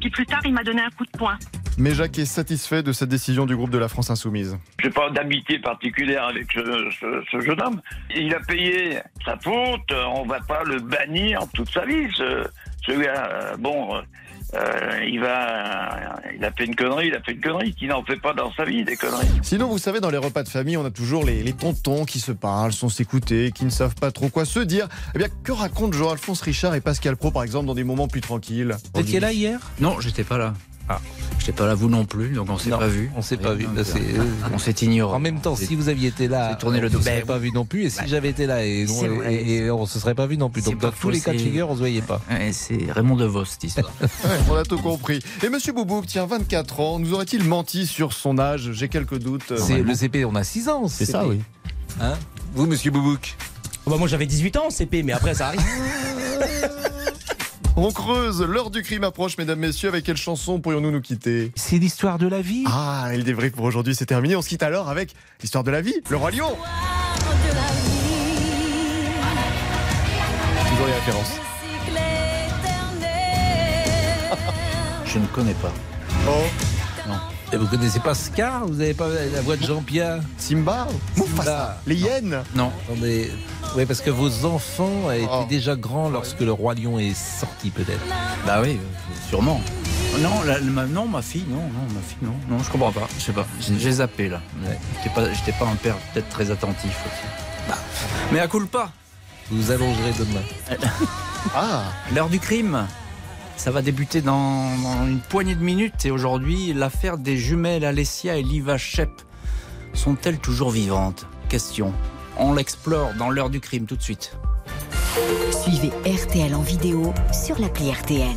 puis plus tard, il m'a donné un coup de poing. Mais Jacques est satisfait de cette décision du groupe de la France Insoumise. J'ai pas d'amitié particulière avec ce, ce- ce jeune homme. Il a payé sa faute, on va pas le bannir toute sa vie. Ce, ce gars, bon, euh, euh, il va, il a fait une connerie, il a fait une connerie, qui n'en fait pas dans sa vie des conneries. Sinon, vous savez, dans les repas de famille, on a toujours les, les tontons qui se parlent, sans s'écouter, qui ne savent pas trop quoi se dire. Eh bien, que racontent Jean-Alphonse Richard et Pascal Pro, par exemple, dans des moments plus tranquilles? Vous étiez là hier? Non, j'étais pas là. Ah. J'étais pas là, vous non plus, donc on s'est Non, pas vu. On s'est pas vu. Là, euh, on s'est ignoré. En même temps, si vous aviez été là, C'est tourné le on ne Ben pas vu non plus. Et si j'avais été là, et, on se serait pas vu non plus. Donc dans tous les cas de figure, on se voyait pas. Ouais, c'est Raymond DeVos, cette histoire. Ouais, on a tout compris. Et Monsieur Boubouk, tiens, 24 ans, nous aurait-il menti sur son âge? J'ai quelques doutes. C'est le CP, on a 6 ans. C'est ça, oui. Hein? Vous, Monsieur Boubouk? Bah, moi j'avais 18 ans en CP, mais après ça arrive. On creuse, l'heure du crime approche, mesdames, messieurs. Avec quelle chanson pourrions-nous nous quitter C'est l'histoire de la vie. Ah, et le débrief pour aujourd'hui, c'est terminé. On se quitte alors avec l'histoire de la vie, le roi lion. Toujours les références. Je ne connais pas. Oh, Et vous connaissez pas Scar Vous n'avez pas la voix de Jean-Pierre Simba, Mufasa, les hyènes. Non. Attendez. Oui, parce que vos enfants étaient Oh. déjà grands lorsque le roi lion est sorti, peut-être. Bah oui, sûrement. Non, la- ma, non, ma fille, non, non, ma fille, non, non, je comprends pas. Je sais pas. J'ai zappé là. J'étais pas, j'étais pas un père peut-être très attentif aussi. Mais à coup pas. Vous allongerez demain. Ah, L'heure du crime. Ça va débuter dans, une poignée de minutes et aujourd'hui, l'affaire des jumelles Alessia et Liva Shep sont-elles toujours vivantes? Question. On l'explore dans l'heure du crime tout de suite. Suivez RTL en vidéo sur l'appli RTL.